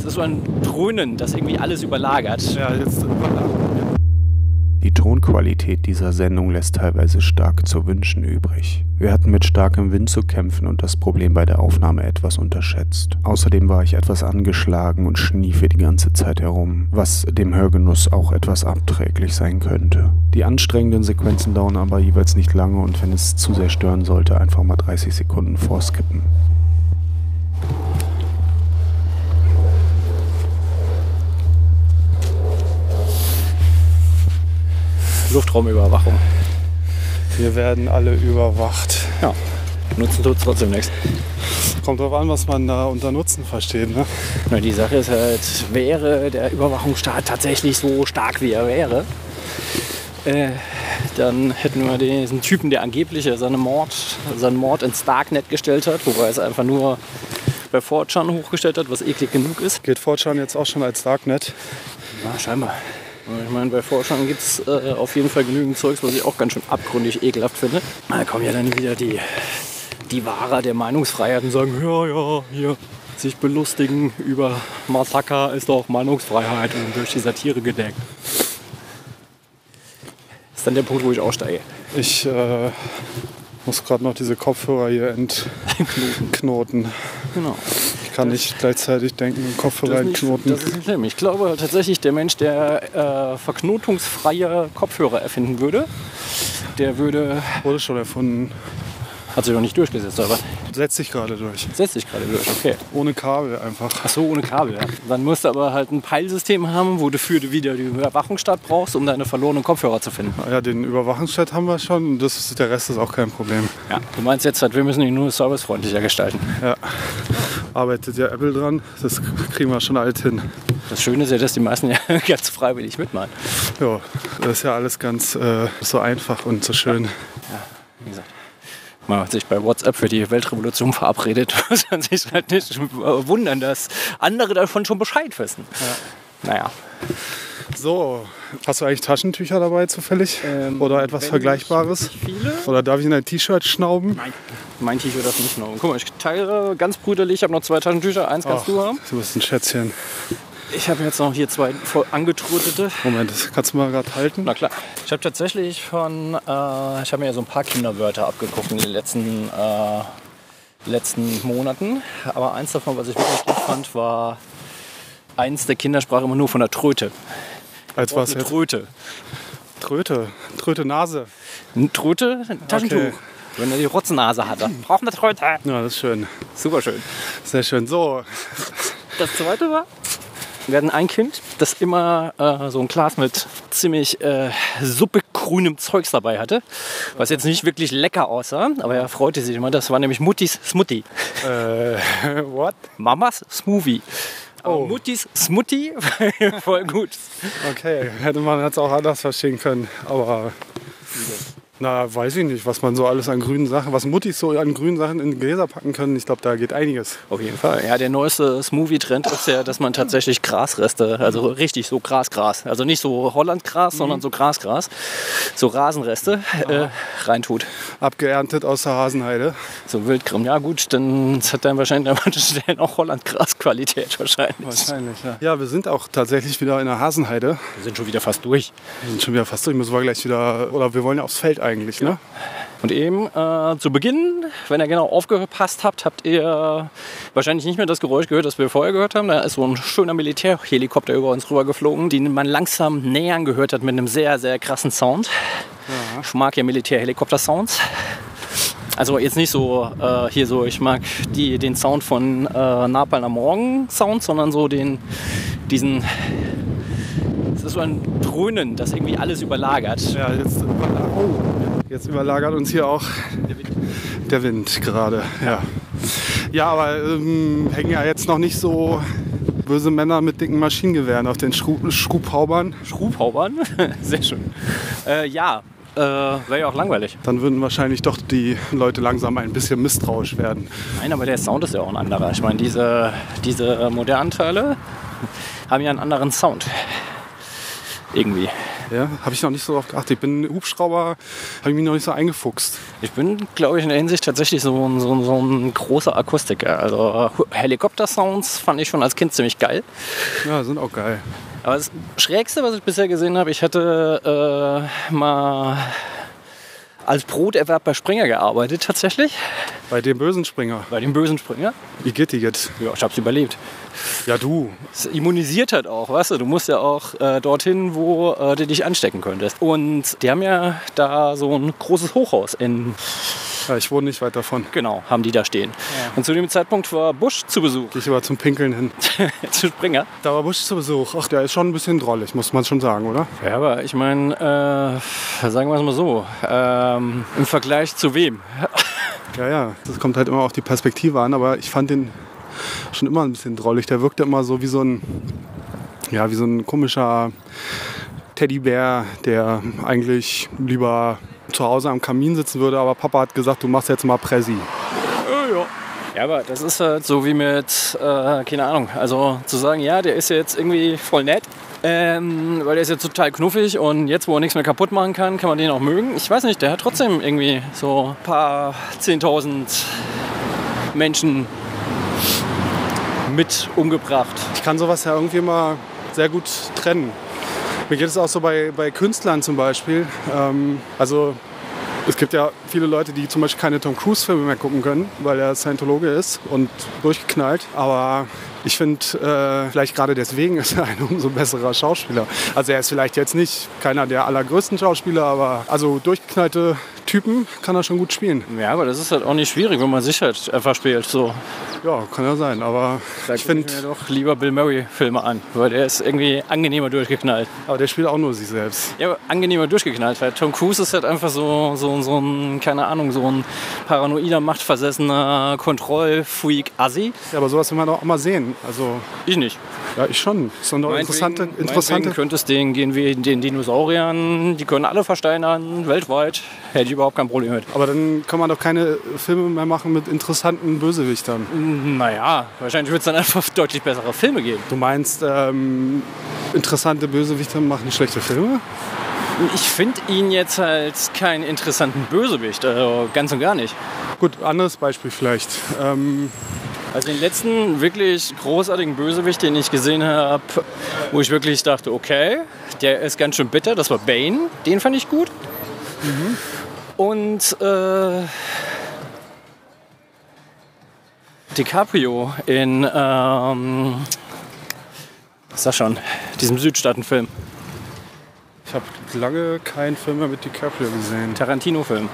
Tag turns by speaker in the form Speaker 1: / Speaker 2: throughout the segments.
Speaker 1: Es ist so ein Dröhnen, das irgendwie alles überlagert.
Speaker 2: Ja, jetzt
Speaker 3: Die Tonqualität dieser Sendung lässt teilweise stark zu wünschen übrig. Wir hatten mit starkem Wind zu kämpfen und das Problem bei der Aufnahme etwas unterschätzt. Außerdem war ich etwas angeschlagen und schniefe die ganze Zeit herum, was dem Hörgenuss auch etwas abträglich sein könnte. Die anstrengenden Sequenzen dauern aber jeweils nicht lange und wenn es zu sehr stören sollte, einfach mal 30 Sekunden vorskippen.
Speaker 1: Luftraumüberwachung.
Speaker 2: wir werden alle überwacht.
Speaker 1: Ja. Nutzen tut es trotzdem nichts.
Speaker 2: Kommt drauf an, was man da unter Nutzen versteht. Ne?
Speaker 1: Nur die Sache ist halt, wäre der Überwachungsstaat tatsächlich so stark wie er wäre, äh, dann hätten wir diesen Typen, der angeblich seine Mord, seinen Mord ins Darknet gestellt hat, wobei er es einfach nur bei 4chan hochgestellt hat, was eklig genug ist.
Speaker 2: Geht Fortran jetzt auch schon als Darknet?
Speaker 1: Ja, scheinbar. Ich meine, bei Forschern gibt es äh, auf jeden Fall genügend Zeugs, was ich auch ganz schön abgründig ekelhaft finde. Da kommen ja dann wieder die, die Wahrer der Meinungsfreiheit und sagen, ja, ja, hier sich belustigen über Massaker ist doch Meinungsfreiheit und durch die Satire gedeckt. Das ist dann der Punkt, wo ich aussteige.
Speaker 2: Ich äh, muss gerade noch diese Kopfhörer hier entknoten.
Speaker 1: Genau.
Speaker 2: Ich kann nicht gleichzeitig denken und Kopfhörer
Speaker 1: Das nicht,
Speaker 2: entknoten.
Speaker 1: das ist nicht schlimm. Ich glaube tatsächlich, der Mensch, der äh, verknotungsfreie Kopfhörer erfinden würde, der würde,
Speaker 2: Wurde schon erfunden.
Speaker 1: Hat sich noch nicht durchgesetzt, aber
Speaker 2: Setzt sich gerade durch.
Speaker 1: setzt sich gerade durch, okay.
Speaker 2: Ohne Kabel einfach.
Speaker 1: Ach so, ohne Kabel. Ja. Dann musst du aber halt ein Peilsystem haben, wo du für wieder die Überwachungsstadt brauchst, um deine verlorenen Kopfhörer zu finden.
Speaker 2: Ja, den Überwachungsstadt haben wir schon. Das ist, der Rest ist auch kein Problem.
Speaker 1: Ja. Du meinst jetzt halt, wir müssen ihn nur servicefreundlicher gestalten.
Speaker 2: Ja. Arbeitet ja Apple dran. Das kriegen wir schon alt hin.
Speaker 1: Das Schöne ist ja, dass die meisten ja ganz freiwillig mitmachen.
Speaker 2: Ja, das ist ja alles ganz äh, so einfach und so schön.
Speaker 1: Wie gesagt. Man hat sich bei WhatsApp für die Weltrevolution verabredet. Muss man sich halt nicht wundern, dass andere davon schon Bescheid wissen. Naja.
Speaker 2: So, hast du eigentlich Taschentücher dabei zufällig?
Speaker 1: Ähm,
Speaker 2: Oder etwas Vergleichbares?
Speaker 1: Viele?
Speaker 2: Oder darf ich in ein T-Shirt schnauben?
Speaker 1: Nein. Mein T-Shirt darf nicht noch. Guck mal, ich teile ganz brüderlich. Ich habe noch zwei Taschentücher. Eins kannst
Speaker 2: Ach,
Speaker 1: du haben.
Speaker 2: Du bist ein Schätzchen.
Speaker 1: Ich habe jetzt noch hier zwei voll angetrötete.
Speaker 2: Moment, das kannst du mal gerade halten?
Speaker 1: Na klar. Ich habe tatsächlich von, äh, ich habe mir ja so ein paar Kinderwörter abgeguckt in den letzten, äh, letzten Monaten. Aber eins davon, was ich wirklich gut fand, war eins der Kinder sprach immer nur von der Tröte.
Speaker 2: Als was
Speaker 1: Eine
Speaker 2: jetzt?
Speaker 1: Tröte.
Speaker 2: Tröte. Tröte Nase.
Speaker 1: Tröte, Taschentuch.
Speaker 2: Okay.
Speaker 1: Wenn er die Rotznase hatte. Braucht eine Tröte.
Speaker 2: Ja, das ist schön.
Speaker 1: Super schön.
Speaker 2: Sehr schön. So,
Speaker 1: Das zweite war, hatten ein Kind, das immer äh, so ein Glas mit ziemlich äh, suppegrünem Zeugs dabei hatte, was jetzt nicht wirklich lecker aussah, aber er freute sich immer. Das war nämlich Muttis Smoothie.
Speaker 2: äh, what?
Speaker 1: Mamas Smoothie. Aber
Speaker 2: Oh.
Speaker 1: Muttis Smoothie, voll gut.
Speaker 2: Okay, hätte man jetzt auch anders verstehen können. Aber na, weiß ich nicht, was man so alles an grünen Sachen, was Muttis so an grünen Sachen in Gläser packen können. Ich glaube, da geht einiges.
Speaker 1: Auf jeden Fall. Ja, der neueste Smoothie-Trend ist ja, dass man tatsächlich Grasreste, also richtig so Grasgras, also nicht so Hollandgras, sondern so Grasgras, so Rasenreste äh, reintut.
Speaker 2: Abgeerntet aus der Hasenheide.
Speaker 1: So Wildkrim, ja gut, dann hat dann wahrscheinlich an manchen Stellen auch Hollandgras-Qualität wahrscheinlich.
Speaker 2: Wahrscheinlich, ja. Ja, wir sind auch tatsächlich wieder in der Hasenheide.
Speaker 1: Wir sind schon wieder fast durch.
Speaker 2: Wir sind schon wieder fast durch. Müssen wir gleich wieder, oder wir wollen ja aufs Feld eigentlich, ne?
Speaker 1: Und eben äh, zu Beginn, wenn ihr genau aufgepasst habt, habt ihr wahrscheinlich nicht mehr das Geräusch gehört, das wir vorher gehört haben. Da ist so ein schöner Militärhelikopter über uns rüber geflogen, den man langsam nähern gehört hat mit einem sehr, sehr krassen Sound. Ich mag ja Militärhelikopter-Sounds. Also jetzt nicht so äh, hier so, ich mag die, den Sound von äh, Napalm am Morgen Sound, sondern so den, diesen, es ist so ein Dröhnen, das irgendwie alles überlagert.
Speaker 2: Ja, jetzt, oh, jetzt überlagert uns hier auch der Wind gerade. Ja, ja aber ähm, hängen ja jetzt noch nicht so böse Männer mit dicken Maschinengewehren auf den Schru Schubhaubern.
Speaker 1: Schrubhaubern, sehr schön. Äh, ja, äh, wäre ja auch langweilig.
Speaker 2: Dann würden wahrscheinlich doch die Leute langsam ein bisschen misstrauisch werden.
Speaker 1: Nein, aber der Sound ist ja auch ein anderer. Ich meine, diese, diese äh, modernen Teile haben ja einen anderen Sound. Irgendwie.
Speaker 2: Ja, habe ich noch nicht so drauf geachtet. Ich bin Hubschrauber, habe ich mich noch nicht so eingefuchst.
Speaker 1: Ich bin, glaube ich, in der Hinsicht tatsächlich so, ein- so, so ein großer Akustiker. Also Helikopter-Sounds fand ich schon als Kind ziemlich geil.
Speaker 2: Ja, sind auch geil.
Speaker 1: Aber das Schrägste, was ich bisher gesehen habe, ich hatte äh, mal als Broterwerb bei Springer gearbeitet tatsächlich.
Speaker 2: Bei dem bösen Springer.
Speaker 1: Bei dem bösen Springer.
Speaker 2: Wie geht die jetzt?
Speaker 1: Ja, ich hab's überlebt.
Speaker 2: Ja, du.
Speaker 1: Es immunisiert halt auch, weißt du, du musst ja auch äh, dorthin, wo äh, du dich anstecken könntest. Und die haben ja da so ein großes Hochhaus in,
Speaker 2: Ja, ich wohne nicht weit davon.
Speaker 1: genau, haben die da stehen. Und zu dem Zeitpunkt war Busch zu Besuch,
Speaker 2: Gehe ich aber zum Pinkeln hin.
Speaker 1: zu Springer.
Speaker 2: Da war Busch zu Besuch. Ach, der ist schon ein bisschen drollig, muss man schon sagen, oder?
Speaker 1: Ja, aber ich meine, äh, sagen wir es mal so, ähm, im Vergleich zu wem?
Speaker 2: Ja, ja. Das kommt halt immer auf die Perspektive an, aber ich fand den schon immer ein bisschen drollig. Der wirkte immer so wie so ein, ja, wie so ein komischer Teddybär, der eigentlich lieber zu Hause am Kamin sitzen würde, aber Papa hat gesagt, du machst jetzt mal Präsi.
Speaker 1: Ja, aber das ist halt so wie mit, äh, keine Ahnung, also zu sagen, ja, der ist jetzt irgendwie voll nett, ähm, weil der ist jetzt total knuffig und jetzt, wo er nichts mehr kaputt machen kann, kann man den auch mögen. Ich weiß nicht, der hat trotzdem irgendwie so ein paar Zehntausend Menschen mit umgebracht.
Speaker 2: Ich kann sowas ja irgendwie mal sehr gut trennen. Mir geht es auch so bei, bei Künstlern zum Beispiel. Ähm, also es gibt ja viele Leute, die zum Beispiel keine Tom Cruise-Filme mehr gucken können, weil er Scientologe ist und durchgeknallt. Aber ich finde, äh, vielleicht gerade deswegen ist er ein umso besserer Schauspieler. Also er ist vielleicht jetzt nicht keiner der allergrößten Schauspieler, aber also durchgeknallte Typen kann er schon gut spielen.
Speaker 1: Ja, aber das ist halt auch nicht schwierig, wenn man sich halt einfach spielt. So,
Speaker 2: Ja, kann ja sein, aber
Speaker 1: da
Speaker 2: ich finde,
Speaker 1: doch lieber Bill Murray-Filme an, weil der ist irgendwie angenehmer durchgeknallt.
Speaker 2: aber der spielt auch nur sich selbst.
Speaker 1: Ja, aber angenehmer durchgeknallt, weil Tom Cruise ist halt einfach so, so, so ein, keine Ahnung, so ein paranoider, machtversessener Kontrollfreak-Assi.
Speaker 2: Ja, aber sowas will man doch auch mal sehen. Also
Speaker 1: Ich nicht.
Speaker 2: Ja, ich schon. Sind doch interessante, interessante.
Speaker 1: könnte es denen gehen wie den Dinosauriern. Die können alle versteinern, weltweit. Hätte ich überhaupt kein Problem mit.
Speaker 2: Aber dann kann man doch keine Filme mehr machen mit interessanten Bösewichtern.
Speaker 1: Naja, wahrscheinlich wird es dann einfach deutlich bessere Filme geben.
Speaker 2: Du meinst, ähm, interessante Bösewichter machen schlechte Filme?
Speaker 1: Ich finde ihn jetzt halt keinen interessanten Bösewicht. Also ganz und gar nicht.
Speaker 2: Gut, anderes Beispiel vielleicht. Ähm,
Speaker 1: Also den letzten wirklich großartigen Bösewicht, den ich gesehen habe, wo ich wirklich dachte, okay, der ist ganz schön bitter, das war Bane. Den fand ich gut. Und äh, DiCaprio in, ähm, sag schon, diesem Südstaatenfilm,
Speaker 2: ich habe lange keinen Film mehr mit DiCaprio gesehen.
Speaker 1: Tarantino-Film.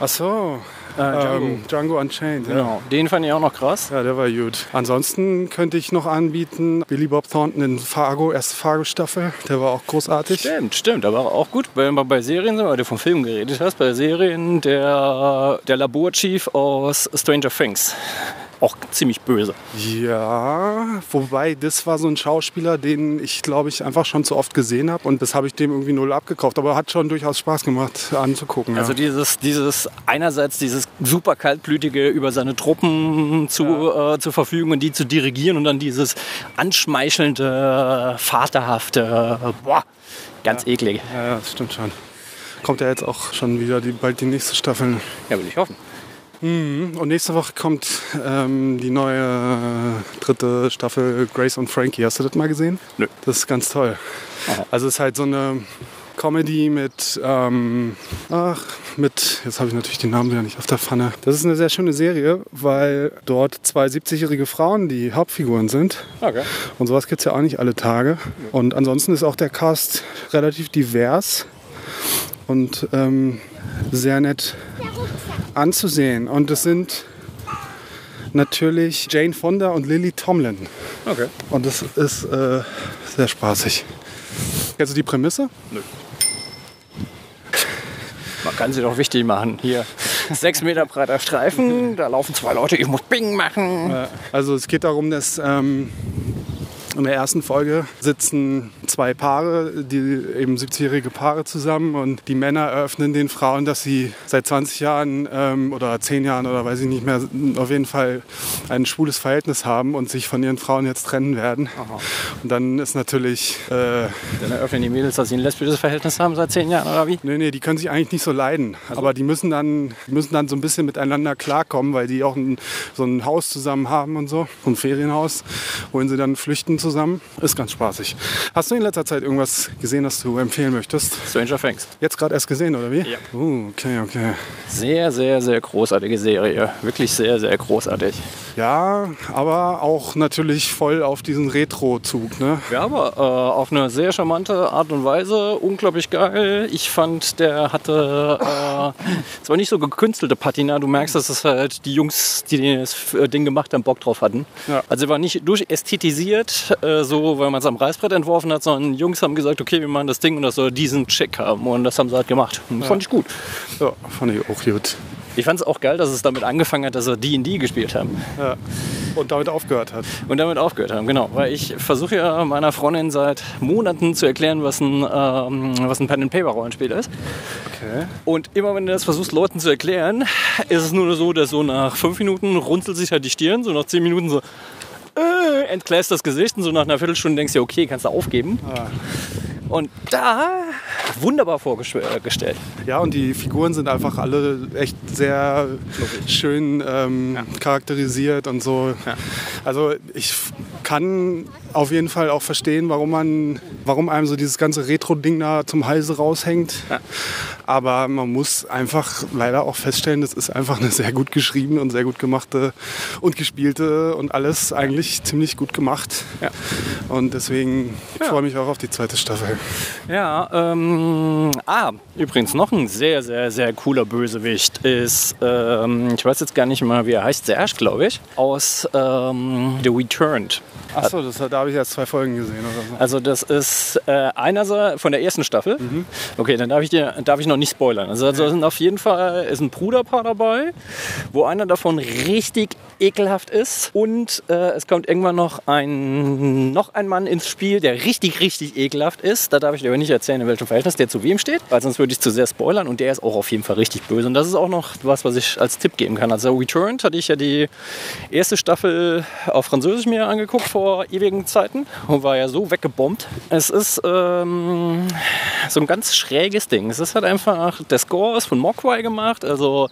Speaker 2: Ach so,
Speaker 1: Django.
Speaker 2: ähm, Django Unchained. Ja.
Speaker 1: Genau, den fand ich auch noch krass.
Speaker 2: ja, der war gut. Ansonsten könnte ich noch anbieten, Billy Bob Thornton in Fargo, erste Fargo-Staffel. Der war auch großartig.
Speaker 1: Stimmt, stimmt, aber auch gut, weil wir bei Serien sind, weil du vom Film geredet hast, bei Serien der, der Laborchief aus Stranger Things. Auch ziemlich böse.
Speaker 2: Ja, wobei das war so ein Schauspieler, den ich glaube ich einfach schon zu oft gesehen habe und das habe ich dem irgendwie null abgekauft. Aber hat schon durchaus Spaß gemacht anzugucken. Ja.
Speaker 1: Also dieses, dieses einerseits dieses super kaltblütige über seine Truppen zu, äh, zu verfügen und die zu dirigieren und dann dieses anschmeichelnde, vaterhafte, boah, ganz eklig.
Speaker 2: ja, ja, das stimmt schon. Kommt ja jetzt auch schon wieder die, bald die nächste Staffel.
Speaker 1: Ja, will ich hoffen.
Speaker 2: Und nächste Woche kommt ähm, die neue äh, dritte Staffel Grace und Frankie. Hast du das mal gesehen?
Speaker 1: Nö.
Speaker 2: Das ist ganz toll.
Speaker 1: Aha.
Speaker 2: Also es ist halt so eine Comedy mit, ähm, ach, mit, jetzt habe ich natürlich den Namen wieder nicht auf der Pfanne. Das ist eine sehr schöne Serie, weil dort zwei 70-jährige Frauen die Hauptfiguren sind.
Speaker 1: Okay.
Speaker 2: Und sowas gibt es ja auch nicht alle Tage. Und ansonsten ist auch der Cast relativ divers und ähm, sehr nett anzusehen. Und es sind natürlich Jane Fonda und Lily Tomlin.
Speaker 1: Okay.
Speaker 2: Und das ist äh, sehr spaßig. Also die Prämisse?
Speaker 1: Man kann sie doch wichtig machen. Hier, sechs Meter breiter Streifen, da laufen zwei Leute, ich muss Bing machen.
Speaker 2: Also es geht darum, dass ähm, In der ersten Folge sitzen zwei Paare, die eben 70-jährige Paare zusammen und die Männer eröffnen den Frauen, dass sie seit 20 Jahren ähm, oder 10 Jahren oder weiß ich nicht mehr, auf jeden Fall ein schwules Verhältnis haben und sich von ihren Frauen jetzt trennen werden.
Speaker 1: Aha.
Speaker 2: Und dann ist natürlich, äh,
Speaker 1: Dann eröffnen die Mädels, dass sie ein lesbisches Verhältnis haben seit zehn Jahren oder wie?
Speaker 2: nee, nee, die können sich eigentlich nicht so leiden. Aber die müssen dann, müssen dann so ein bisschen miteinander klarkommen, weil die auch ein, so ein Haus zusammen haben und so, so ein Ferienhaus, wohin sie dann flüchten zusammen. Ist ganz spaßig. Hast du in letzter Zeit irgendwas gesehen, das du empfehlen möchtest?
Speaker 1: Stranger Things.
Speaker 2: Jetzt gerade erst gesehen, oder wie?
Speaker 1: Ja.
Speaker 2: Uh, okay, okay.
Speaker 1: Sehr, sehr, sehr großartige Serie. Wirklich sehr, sehr großartig.
Speaker 2: Ja, aber auch natürlich voll auf diesen Retro-Zug, ne?
Speaker 1: Ja, aber äh, auf eine sehr charmante Art und Weise. Unglaublich geil. Ich fand, der hatte äh, zwar nicht so gekünstelte Patina. Du merkst, dass es halt die Jungs, die das äh, Ding gemacht haben, Bock drauf hatten.
Speaker 2: Ja.
Speaker 1: Also war nicht durchästhetisiert, äh, so weil man es am Reißbrett entworfen hat, sondern Jungs haben gesagt, okay, wir machen das Ding und das soll diesen Check haben. Und das haben sie halt gemacht. Und Fand ich gut.
Speaker 2: Ja, fand ich auch gut.
Speaker 1: Ich fand es auch geil, dass es damit angefangen hat, dass sie D&D gespielt haben.
Speaker 2: Ja. Und damit aufgehört hat.
Speaker 1: Und damit aufgehört haben, genau. Weil ich versuche ja meiner Freundin seit Monaten zu erklären, was ein, ähm, was ein Pen-and-Paper-Rollenspiel ist.
Speaker 2: Okay.
Speaker 1: Und immer wenn du das versuchst, Leuten zu erklären, ist es nur so, dass so nach fünf Minuten runzelt sich halt die Stirn, so nach zehn Minuten so äh, entgläst das Gesicht und so nach einer Viertelstunde denkst du, okay, kannst du aufgeben.
Speaker 2: Ah.
Speaker 1: Und da wunderbar vorgestellt.
Speaker 2: Ja, und die Figuren sind einfach alle echt sehr schön ähm, charakterisiert und so. Also ich kann auf jeden Fall auch verstehen, warum man, warum einem so dieses ganze Retro-Ding da zum Halse raushängt. Aber man muss einfach leider auch feststellen, das ist einfach eine sehr gut geschriebene und sehr gut gemachte und gespielte und alles eigentlich ziemlich gut gemacht.
Speaker 1: Ja.
Speaker 2: Und deswegen ich freue mich auch auf die zweite Staffel.
Speaker 1: Ja, ähm, ah, übrigens noch ein sehr, sehr, sehr cooler Bösewicht ist, ähm, ich weiß jetzt gar nicht mal, wie er heißt, Serge, glaube ich, aus ähm, The Returned.
Speaker 2: Achso, da habe ich jetzt zwei Folgen gesehen oder so.
Speaker 1: Also das ist äh, einer von der ersten Staffel. Okay, dann darf ich dir darf ich noch nicht spoilern. Also, also sind auf jeden Fall ist ein Bruderpaar dabei, wo einer davon richtig ekelhaft ist und äh, es kommt irgendwann noch ein noch ein Mann ins Spiel, der richtig richtig ekelhaft ist. Da darf ich dir aber nicht erzählen, in welchem Verhältnis der zu wem steht, weil sonst würde ich zu sehr spoilern und der ist auch auf jeden Fall richtig böse und das ist auch noch was, was ich als Tipp geben kann. Also Returned hatte ich ja die erste Staffel auf Französisch mir angeguckt vor ewigen Zeiten und war ja so weggebombt. Es ist ähm, so ein ganz schräges Ding. Es ist halt einfach, der Score ist von Mogwai gemacht, also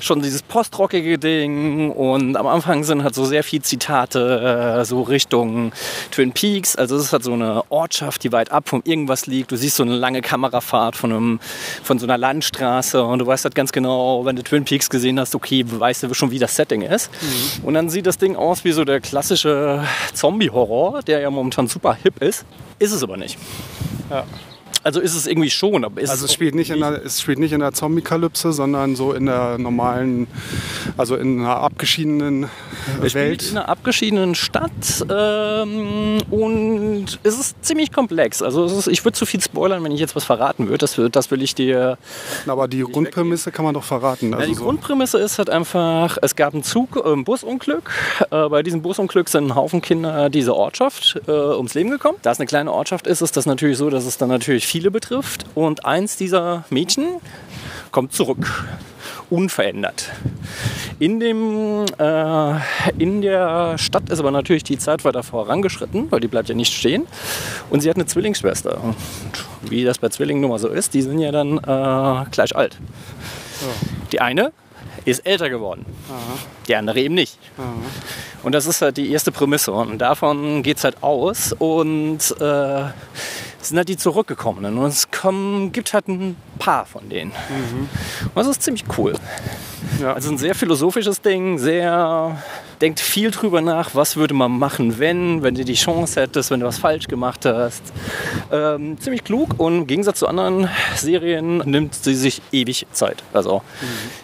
Speaker 1: schon dieses postrockige Ding und am Anfang sind halt so sehr viel Zitate, äh, so Richtung Twin Peaks. Also es ist halt so eine Ortschaft, die weit ab von irgendwas liegt. Du siehst so eine lange Kamerafahrt von, einem, von so einer Landstraße und du weißt halt ganz genau, wenn du Twin Peaks gesehen hast, okay, weißt du schon, wie das Setting ist. Und dann sieht das Ding aus wie so der klassische Zombie-Horror, der ja momentan super hip ist. Ist es aber nicht.
Speaker 2: Ja.
Speaker 1: Also ist es irgendwie schon, aber ist
Speaker 2: Also es spielt nicht in der, es spielt nicht in der Zombie-Kalypse, sondern so in der normalen, also in einer abgeschiedenen
Speaker 1: Es spielt
Speaker 2: Welt.
Speaker 1: in einer abgeschiedenen Stadt ähm, und es ist ziemlich komplex. Also ist, ich würde zu viel spoilern, wenn ich jetzt was verraten würde. Das, das will ich dir.
Speaker 2: Aber die Grundprämisse kann man doch verraten.
Speaker 1: Ja,
Speaker 2: Also
Speaker 1: die
Speaker 2: so.
Speaker 1: Grundprämisse ist halt einfach, es gab einen Zug, äh, ein Busunglück. Äh, bei diesem Busunglück sind ein Haufen Kinder dieser Ortschaft äh, ums Leben gekommen. Da es eine kleine Ortschaft ist, ist das natürlich so, dass es dann natürlich viele betrifft. Und eins dieser Mädchen kommt zurück. Unverändert. In, dem, äh, in der Stadt ist aber natürlich die Zeit weiter vorangeschritten, weil die bleibt ja nicht stehen. Und sie hat eine Zwillingsschwester. Und wie das bei Zwillingen nun mal so ist, die sind ja dann äh, gleich alt. Die eine ist älter geworden, die andere eben nicht. Und das ist halt die erste Prämisse. Und davon geht es halt aus. Und äh, sind halt die Zurückgekommenen. Und es kommen, gibt halt ein paar von denen. Und das ist ziemlich cool.
Speaker 2: Ja.
Speaker 1: Also ein sehr philosophisches Ding, sehr denkt viel drüber nach, was würde man machen, wenn, wenn du die Chance hättest, wenn du was falsch gemacht hast. Ähm, ziemlich klug und im Gegensatz zu anderen Serien nimmt sie sich ewig Zeit. Also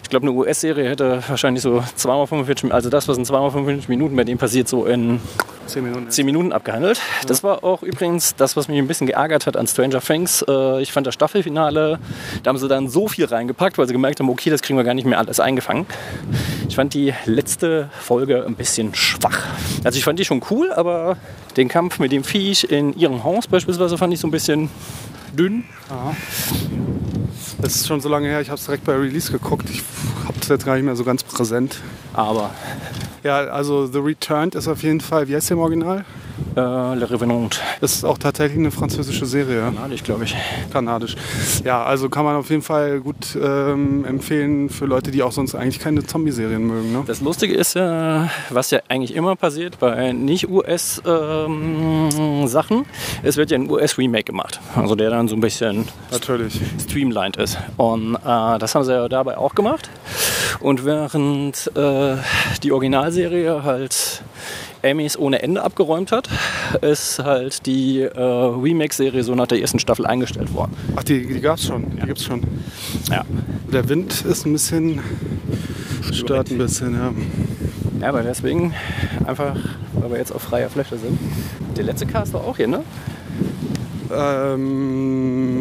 Speaker 1: ich glaube, eine US-Serie hätte wahrscheinlich so zweimal 45 Minuten, also das, was in zweimal 45 Minuten bei dem passiert, so in
Speaker 2: Zehn Minuten.
Speaker 1: 10 Minuten abgehandelt. Das war auch übrigens das, was mich ein bisschen geärgert hat an Stranger Things. Äh, Ich fand das Staffelfinale, da haben sie dann so viel reingepackt, weil sie gemerkt haben, okay, das kriegen wir gar nicht mehr alles eingefangen. Ich fand die letzte Folge ein bisschen schwach. Also ich fand die schon cool, aber den Kampf mit dem Viech in ihrem Haus beispielsweise fand ich so ein bisschen dünn.
Speaker 2: Das ist schon so lange her, ich habe es direkt bei Release geguckt. Ich habe es jetzt gar nicht mehr so ganz präsent.
Speaker 1: Aber
Speaker 2: Ja, also The Returned ist auf jeden Fall, wie heißt der im Original?
Speaker 1: Äh, Le Revenant,
Speaker 2: Das ist auch tatsächlich eine französische Serie,
Speaker 1: kanadisch glaube ich.
Speaker 2: kanadisch. Ja, also kann man auf jeden Fall gut ähm, empfehlen für Leute, die auch sonst eigentlich keine Zombie-Serien mögen. Ne?
Speaker 1: Das Lustige ist ja, was ja eigentlich immer passiert bei nicht-US-Sachen, es wird ja ein US-Remake gemacht. Also der dann so ein bisschen
Speaker 2: Natürlich.
Speaker 1: streamlined ist. Und äh, das haben sie ja dabei auch gemacht. Und während äh, die Originalserie halt Emmys ohne Ende abgeräumt hat, ist halt die äh, Remake-Serie so nach der ersten Staffel eingestellt worden.
Speaker 2: Ach, die, die gab's schon. Die gibt's schon.
Speaker 1: Ja.
Speaker 2: Der Wind ist ein bisschen, stört ein bisschen, ja.
Speaker 1: Ja, aber deswegen einfach, weil wir jetzt auf freier Fläche sind. Der letzte Cast war auch hier, ne?
Speaker 2: Ähm,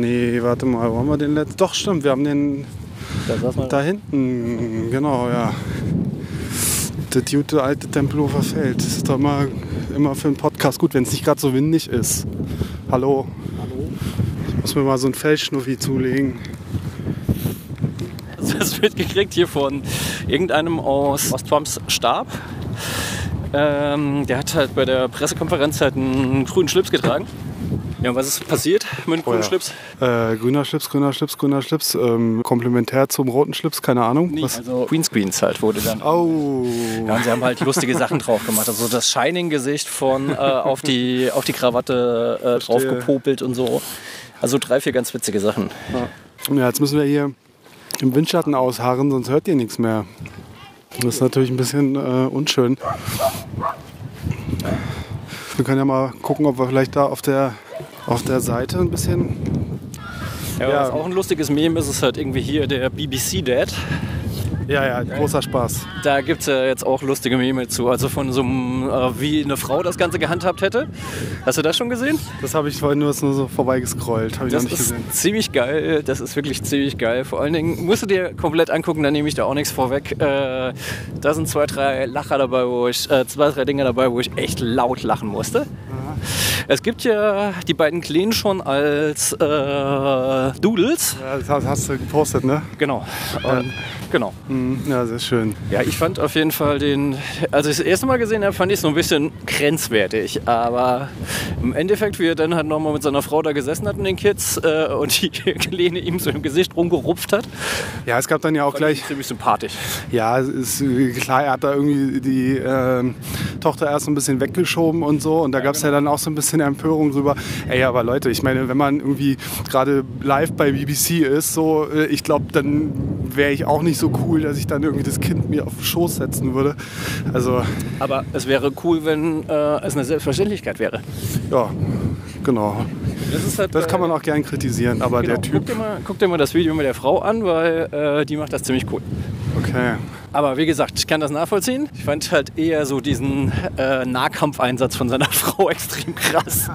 Speaker 2: nee, warte mal, wo haben wir den letzten? Doch, stimmt, wir haben den
Speaker 1: Da
Speaker 2: da hinten, genau, ja. Der gute alte Tempelhofer Feld. Das ist doch immer, immer für einen Podcast gut, wenn es nicht gerade so windig ist. Hallo.
Speaker 1: Hallo.
Speaker 2: Ich muss mir mal so ein Fellschnuffi zulegen.
Speaker 1: das mitgekriegt hier von irgendeinem aus, aus Trumps Stab. Ähm, der hat halt bei der Pressekonferenz halt einen grünen Schlips getragen. Ja, und was ist passiert mit dem grünen
Speaker 2: Oh ja.
Speaker 1: Schlips?
Speaker 2: Äh, grüner Schlips, grüner Schlips, grüner Schlips. Ähm, komplementär zum roten Schlips, keine Ahnung. Was?
Speaker 1: Also Queenscreens halt wurde dann.
Speaker 2: Oh.
Speaker 1: Ja, und sie haben halt lustige Sachen drauf gemacht. Also das Shining-Gesicht von äh, auf, die, auf die Krawatte äh, drauf
Speaker 2: Verstehe.
Speaker 1: gepopelt und so. Also drei, vier ganz witzige Sachen.
Speaker 2: Ja, jetzt müssen wir hier im Windschatten ausharren, sonst hört ihr nichts mehr. Das ist natürlich ein bisschen äh, unschön. Wir können ja mal gucken, ob wir vielleicht da auf der, auf der Seite ein bisschen.
Speaker 1: Ja,
Speaker 2: Ja.
Speaker 1: Was auch ein lustiges Meme ist, ist halt irgendwie hier der BBC-Dad.
Speaker 2: Ja, ja, großer Spaß.
Speaker 1: Da gibt es ja jetzt auch lustige Meme zu. Also von so einem, äh, wie eine Frau das Ganze gehandhabt hätte. Hast du das schon gesehen?
Speaker 2: Das habe ich vorhin nur, nur so vorbeigescrollt. Habe ich
Speaker 1: Das
Speaker 2: noch nicht
Speaker 1: ist
Speaker 2: gesehen.
Speaker 1: ziemlich geil. Das ist wirklich ziemlich geil. Vor allen Dingen musst du dir komplett angucken, da nehme ich da auch nichts vorweg. Äh, da sind zwei, drei Lacher dabei, wo ich, äh, zwei, drei Dinge dabei, wo ich echt laut lachen musste. Es gibt ja die beiden Kleinen schon als äh, Doodles.
Speaker 2: Ja, das hast- du gepostet, ne?
Speaker 1: Genau. Und, genau.
Speaker 2: Mhm, Ja, sehr schön.
Speaker 1: Ja, ich fand auf jeden Fall den, als ich das erste Mal gesehen habe, fand ich es so ein bisschen grenzwertig. Aber im Endeffekt, wie er dann halt nochmal mit seiner Frau da gesessen hat und den Kids äh, und die Kleine ihm so im Gesicht rumgerupft hat,
Speaker 2: Ja, es gab dann ja auch gleich.
Speaker 1: ich ziemlich sympathisch.
Speaker 2: Ja, ist äh, klar, er hat da irgendwie die ähm, Tochter erst so ein bisschen weggeschoben und so. Und da gab es ja dann auch so ein bisschen Empörung drüber. Ey, aber Leute, ich meine, wenn man irgendwie gerade live bei BBC ist, so, äh, ich glaube, dann wäre ich auch nicht so cool, dass ich dann irgendwie das Kind mir auf den Schoß setzen würde. Also,
Speaker 1: Aber es wäre cool, wenn äh, es eine Selbstverständlichkeit wäre.
Speaker 2: ja, genau.
Speaker 1: Das, halt,
Speaker 2: Das kann man
Speaker 1: äh,
Speaker 2: auch gern kritisieren, aber
Speaker 1: genau.
Speaker 2: der Typ,
Speaker 1: Guck dir, mal, guck dir mal das Video mit der Frau an, weil äh, die macht das ziemlich cool.
Speaker 2: okay.
Speaker 1: Aber wie gesagt, ich kann das nachvollziehen. Ich fand halt eher so diesen äh, Nahkampfeinsatz von seiner Frau extrem krass.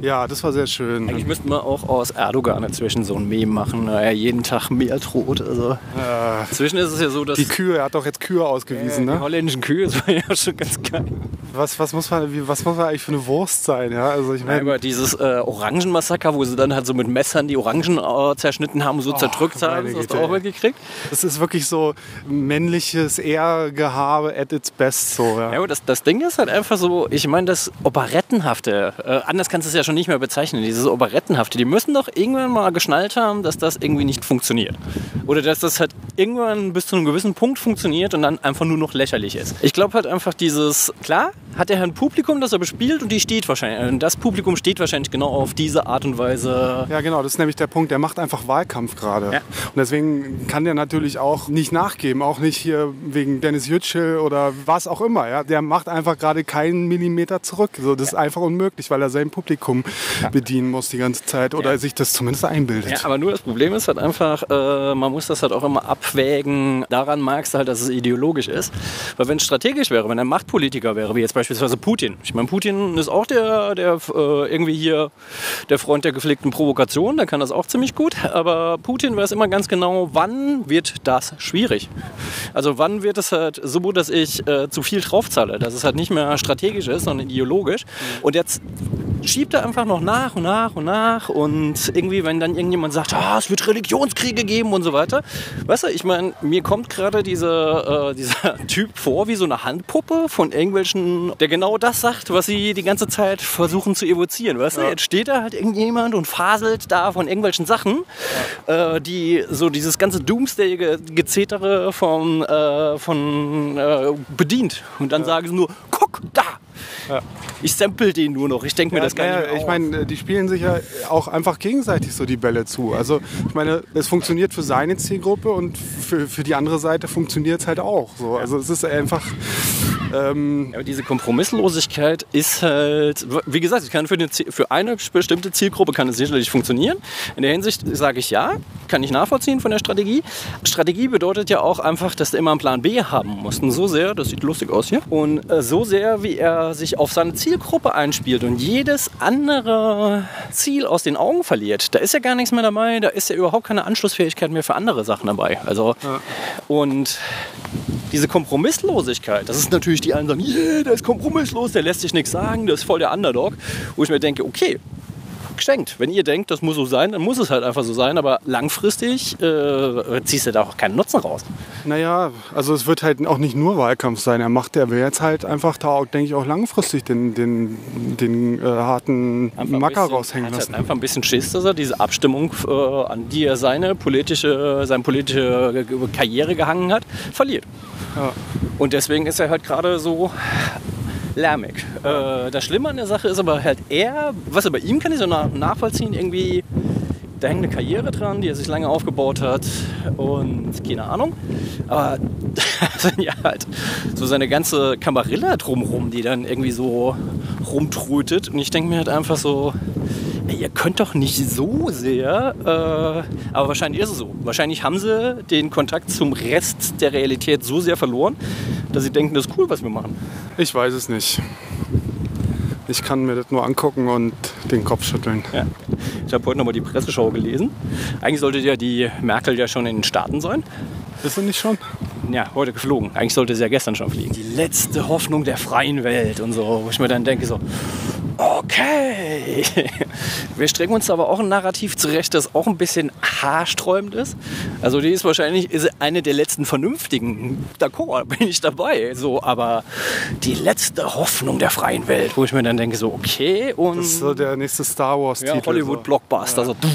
Speaker 2: Ja, das war sehr schön.
Speaker 1: Eigentlich müssten wir auch aus Erdogan inzwischen so ein Meme machen, da er jeden Tag mehr droht. Also
Speaker 2: Äh,
Speaker 1: inzwischen ist es ja so, dass
Speaker 2: die Kühe, er hat doch jetzt Kühe ausgewiesen,
Speaker 1: die
Speaker 2: ne?
Speaker 1: holländischen Kühe, das war ja schon ganz geil.
Speaker 2: Was, was, muss man, wie, was muss man eigentlich für eine Wurst sein? Ja, also ich
Speaker 1: Ja,
Speaker 2: meine,
Speaker 1: aber dieses äh, Orangenmassaker, wo sie dann halt so mit Messern die Orangen äh, zerschnitten haben so zerdrückt haben, das hast du auch mitgekriegt?
Speaker 2: Das ist wirklich so männliches Ehrgehabe at its best. So, ja.
Speaker 1: Ja, aber das, das Ding ist halt einfach so, ich meine, das Operettenhafte, äh, anders kannst du es ja schon nicht mehr bezeichnen, dieses Operettenhafte, die müssen doch irgendwann mal geschnallt haben, dass das irgendwie nicht funktioniert. Oder dass das halt irgendwann bis zu einem gewissen Punkt funktioniert und dann einfach nur noch lächerlich ist. Ich glaube halt einfach dieses, klar, hat er ein Publikum, das er bespielt und die steht wahrscheinlich, äh, das Publikum steht wahrscheinlich genau auf diese Art und Weise.
Speaker 2: Ja, genau, das ist nämlich der Punkt. Der macht einfach Wahlkampf gerade.
Speaker 1: Ja.
Speaker 2: Und deswegen kann der natürlich auch nicht nachgeben, auch nicht hier wegen Dennis Yücel oder was auch immer. Ja. Der macht einfach gerade keinen Millimeter zurück. So, das ist einfach unmöglich, weil er sein Publikum Bildschirm bedienen muss die ganze Zeit oder
Speaker 1: Ja.
Speaker 2: sich das zumindest einbildet.
Speaker 1: Ja, aber nur das Problem ist halt einfach, äh, man muss das halt auch immer abwägen. Daran merkst du halt, dass es ideologisch ist. Weil wenn es strategisch wäre, wenn er Machtpolitiker wäre, wie jetzt beispielsweise Putin. Ich meine, Putin ist auch der, der äh, irgendwie hier der Freund der gepflegten Provokation, der kann das auch ziemlich gut. Aber Putin weiß immer ganz genau, wann wird das schwierig. Also wann wird es halt so, dass ich äh, zu viel draufzahle, dass es halt nicht mehr strategisch ist, sondern ideologisch. Und jetzt schiebt er einfach noch nach und nach und nach und irgendwie, wenn dann irgendjemand sagt, ah, es wird Religionskriege geben und so weiter. Weißt du, ich meine, mir kommt gerade diese, äh, dieser Typ vor wie so eine Handpuppe von irgendwelchen, der genau das sagt, was sie die ganze Zeit versuchen zu evozieren. Weißt du, jetzt steht da halt irgendjemand und faselt da von irgendwelchen Sachen, äh, die so dieses ganze Doomsday-Gezetere von, äh, von äh, bedient. Und dann sagen sie nur, guck, da! Ich sample den nur noch. Ich denke mir das gar
Speaker 2: naja,
Speaker 1: nicht mehr
Speaker 2: ich meine, die spielen sich ja auch einfach gegenseitig so die Bälle zu. Also ich meine, es funktioniert für seine Zielgruppe und für, für die andere Seite funktioniert es halt auch. So. Also es ist einfach, ähm,
Speaker 1: Aber diese Kompromisslosigkeit ist halt, wie gesagt, es kann für, eine, für eine bestimmte Zielgruppe kann es sicherlich funktionieren. In der Hinsicht sage ich ja, kann ich nachvollziehen von der Strategie. Strategie bedeutet ja auch einfach, dass du immer einen Plan B haben musst. Und so sehr, das sieht lustig aus hier, und äh, so sehr, wie er sich auf seine Zielgruppe einspielt und jedes andere Ziel aus den Augen verliert, da ist ja gar nichts mehr dabei, da ist ja überhaupt keine Anschlussfähigkeit mehr für andere Sachen dabei. Also, und diese Kompromisslosigkeit, das ist natürlich die einen sagen, yeah, der ist kompromisslos, der lässt sich nichts sagen, der ist voll der Underdog. Wo ich mir denke, okay, geschenkt. Wenn ihr denkt, das muss so sein, dann muss es halt einfach so sein, aber langfristig äh, ziehst du da auch keinen Nutzen raus.
Speaker 2: naja, also es wird halt auch nicht nur Wahlkampf sein. Er macht, er will jetzt halt einfach da, auch, denke ich, auch langfristig den, den, den äh, harten
Speaker 1: Einfach ein
Speaker 2: Macker
Speaker 1: bisschen-
Speaker 2: raushängen
Speaker 1: hat halt
Speaker 2: lassen.
Speaker 1: einfach ein bisschen Schiss, dass er diese Abstimmung, äh, an die er seine politische, seine politische Karriere gehangen hat, verliert.
Speaker 2: Ja.
Speaker 1: Und deswegen ist er halt gerade so lärmig. Äh, das Schlimme an der Sache ist aber halt er, was er bei ihm kann ich so nach, nachvollziehen, irgendwie, da hängt eine Karriere dran, die er sich lange aufgebaut hat und keine Ahnung. Aber sind ja halt so seine ganze Kamarilla drumrum, die dann irgendwie so rumtrötet. Und ich denke mir halt einfach so, ihr könnt doch nicht so sehr, äh, aber wahrscheinlich ist es so. Wahrscheinlich haben sie den Kontakt zum Rest der Realität so sehr verloren, dass sie denken, das ist cool, was wir machen.
Speaker 2: Ich weiß es nicht. Ich kann mir das nur angucken und den Kopf schütteln.
Speaker 1: Ja. Ich habe heute nochmal die Presseschau gelesen. Eigentlich sollte ja die Merkel ja schon in den Staaten sein.
Speaker 2: Ist er nicht schon?
Speaker 1: Ja, heute geflogen. Eigentlich sollte sie ja gestern schon fliegen. Die letzte Hoffnung der freien Welt und so. Wo ich mir dann denke so, okay. Wir strecken uns aber auch ein Narrativ zurecht, das auch ein bisschen haarsträubend ist. Also die ist wahrscheinlich ist eine der letzten vernünftigen. D'accord, bin ich dabei. So, aber die letzte Hoffnung der freien Welt, wo ich mir dann denke so, okay. Und
Speaker 2: Das ist so der nächste Star Wars-Titel.
Speaker 1: ja, Hollywood-Blockbuster. So.
Speaker 2: So.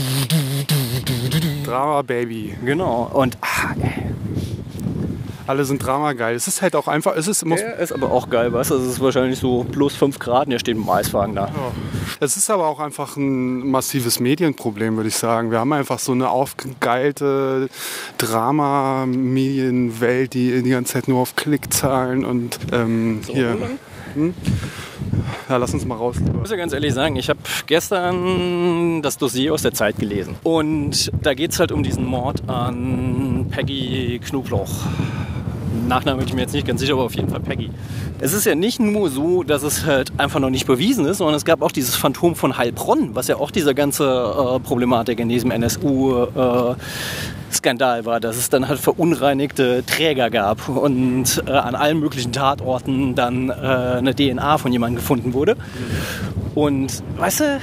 Speaker 2: Drama Baby.
Speaker 1: Genau. Und ah,
Speaker 2: Alle sind Drama geil. Es ist halt auch einfach, es ist, muss,
Speaker 1: der ist aber auch geil, weißt du? Es ist wahrscheinlich so plus 5 Grad und der steht mit dem Eiswagen da.
Speaker 2: es ist aber auch einfach ein massives Medienproblem, würde ich sagen. Wir haben einfach so eine aufgegeilte Drama-Medienwelt, die die ganze Zeit nur auf Klickzahlen und ähm, hier. Ja, lass uns mal raus.
Speaker 1: Ich muss ja ganz ehrlich sagen, ich habe gestern das Dossier aus der Zeit gelesen. Und da geht es halt um diesen Mord an Peggy Knoblauch. Nachname bin ich mir jetzt nicht ganz sicher, aber auf jeden Fall Peggy. Es ist ja nicht nur so, dass es halt einfach noch nicht bewiesen ist, sondern es gab auch dieses Phantom von Heilbronn, was ja auch diese ganze äh, Problematik in diesem NSU-Skandal war, dass es dann halt verunreinigte Träger gab und äh, an allen möglichen Tatorten dann äh, eine DNA von jemandem gefunden wurde. Und weißt du,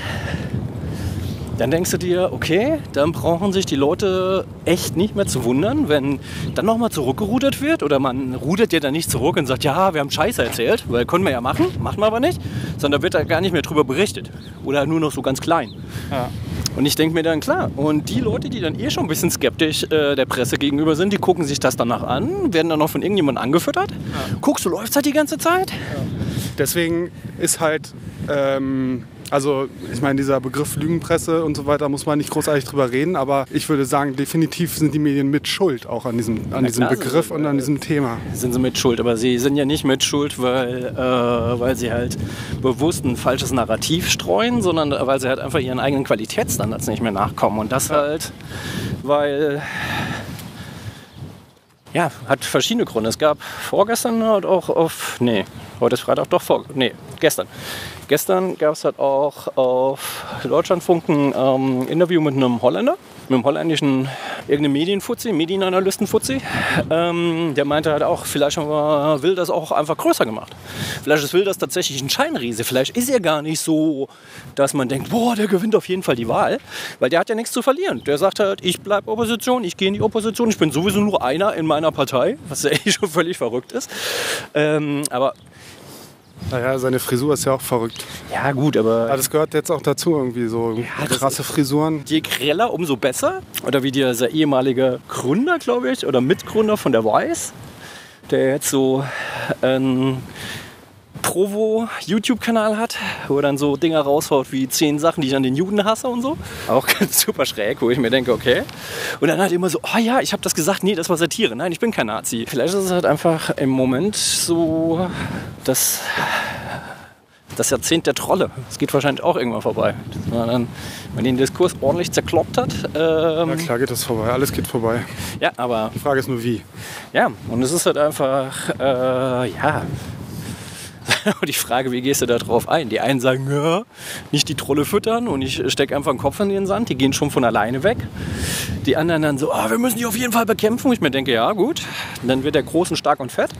Speaker 1: dann denkst du dir, okay, dann brauchen sich die Leute echt nicht mehr zu wundern, wenn dann nochmal zurückgerudert wird oder man rudert ja dann nicht zurück und sagt, ja, wir haben Scheiße erzählt, weil können wir ja machen, machen wir aber nicht, sondern wird da gar nicht mehr drüber berichtet oder nur noch so ganz klein.
Speaker 2: Ja.
Speaker 1: Und ich denke mir dann, klar, und die Leute, die dann eh schon ein bisschen skeptisch äh, der Presse gegenüber sind, die gucken sich das danach an, werden dann noch von irgendjemandem angefüttert. Guckst du, läuft halt die ganze Zeit?
Speaker 2: Deswegen ist halt Ähm, also ich meine, dieser Begriff Lügenpresse und so weiter muss man nicht großartig drüber reden, aber ich würde sagen, definitiv sind die Medien mit Schuld auch an diesem, an diesem
Speaker 1: klar,
Speaker 2: Begriff
Speaker 1: sie-
Speaker 2: und an diesem Thema.
Speaker 1: sind sie mit Schuld. Aber sie sind ja nicht mit Schuld, weil, äh, weil sie halt bewusst ein falsches Narrativ streuen, sondern weil sie halt einfach ihren eigenen Qualitätsstandards nicht mehr nachkommen. Und das halt, weil. Ja, hat verschiedene Gründe. Es gab vorgestern halt auch auf. Nee, heute ist Freitag, doch vor. Nee, gestern. Gestern gab es halt auch auf Deutschlandfunk ein ähm, Interview mit einem Holländer, mit einem holländischen irgendeinem Medienfuzzi, Medienanalystenfuzzi. Ähm, der meinte halt auch, vielleicht haben wir Will das auch einfach größer gemacht. Vielleicht ist Will das tatsächlich ein Scheinriese. Vielleicht ist er gar nicht so, dass man denkt, boah, der gewinnt auf jeden Fall die Wahl. Weil der hat ja nichts zu verlieren. Der sagt halt, ich bleibe Opposition, ich gehe in die Opposition, ich bin sowieso nur einer in meiner Partei, was ja eh schon völlig verrückt ist. Ähm, aber
Speaker 2: Naja, seine Frisur ist ja auch verrückt.
Speaker 1: ja gut, aber
Speaker 2: Aber das gehört jetzt auch dazu irgendwie, so
Speaker 1: das
Speaker 2: krasse Frisuren.
Speaker 1: je greller, umso besser. Oder wie dieser ehemalige Gründer, glaube ich, oder Mitgründer von der Weiß, der jetzt so einen Provo-YouTube-Kanal hat, wo er dann so Dinger raushaut wie zehn Sachen, die ich an den Juden hasse und so. Auch super schräg, wo ich mir denke, okay. Und dann halt immer so, oh ja, ich habe das gesagt, nee, das war Satire. Nein, ich bin kein Nazi. Vielleicht ist es halt einfach im Moment so, dass das Jahrzehnt der Trolle. Es geht wahrscheinlich auch irgendwann vorbei. Dass man dann, wenn man den Diskurs ordentlich zerkloppt hat.
Speaker 2: Ja
Speaker 1: Ähm,
Speaker 2: klar geht das vorbei, alles geht vorbei.
Speaker 1: ja, aber
Speaker 2: Die Frage ist nur wie.
Speaker 1: ja, und es ist halt einfach, äh, ja. Und die Frage, wie gehst du da drauf ein? Die einen sagen, ja, nicht die Trolle füttern und ich stecke einfach einen Kopf in den Sand, die gehen schon von alleine weg. Die anderen dann so, ah, wir müssen die auf jeden Fall bekämpfen. Ich mir denke, ja, gut, dann wird der groß und stark und fett.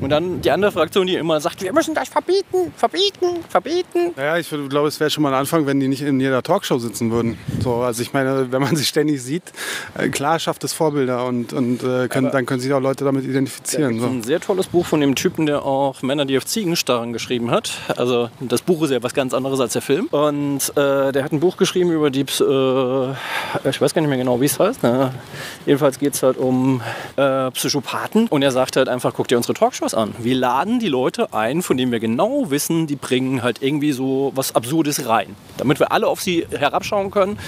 Speaker 1: Und dann die andere Fraktion, die immer sagt, wir müssen das verbieten, verbieten, verbieten.
Speaker 2: Naja, ich glaube, es wäre schon mal ein Anfang, wenn die nicht in jeder Talkshow sitzen würden. So, also ich meine, wenn man sie ständig sieht, äh, klar schafft es Vorbilder und, und äh, können, dann können sich auch Leute damit identifizieren.
Speaker 1: Das
Speaker 2: So.
Speaker 1: ist ein sehr tolles Buch von dem Typen, der auch Männer, die auf Ziegen starren geschrieben hat. Also das Buch ist ja was ganz anderes als der Film. Und äh, der hat ein Buch geschrieben über die, Ps- äh, ich weiß gar nicht mehr genau, wie es heißt. Ne? Jedenfalls geht es halt um äh, Psychopathen. Und er sagt halt einfach, guck dir unsere Talkshows an. Wir laden die Leute ein, von denen wir genau wissen, die bringen halt irgendwie so was Absurdes rein. Damit wir alle auf sie herabschauen können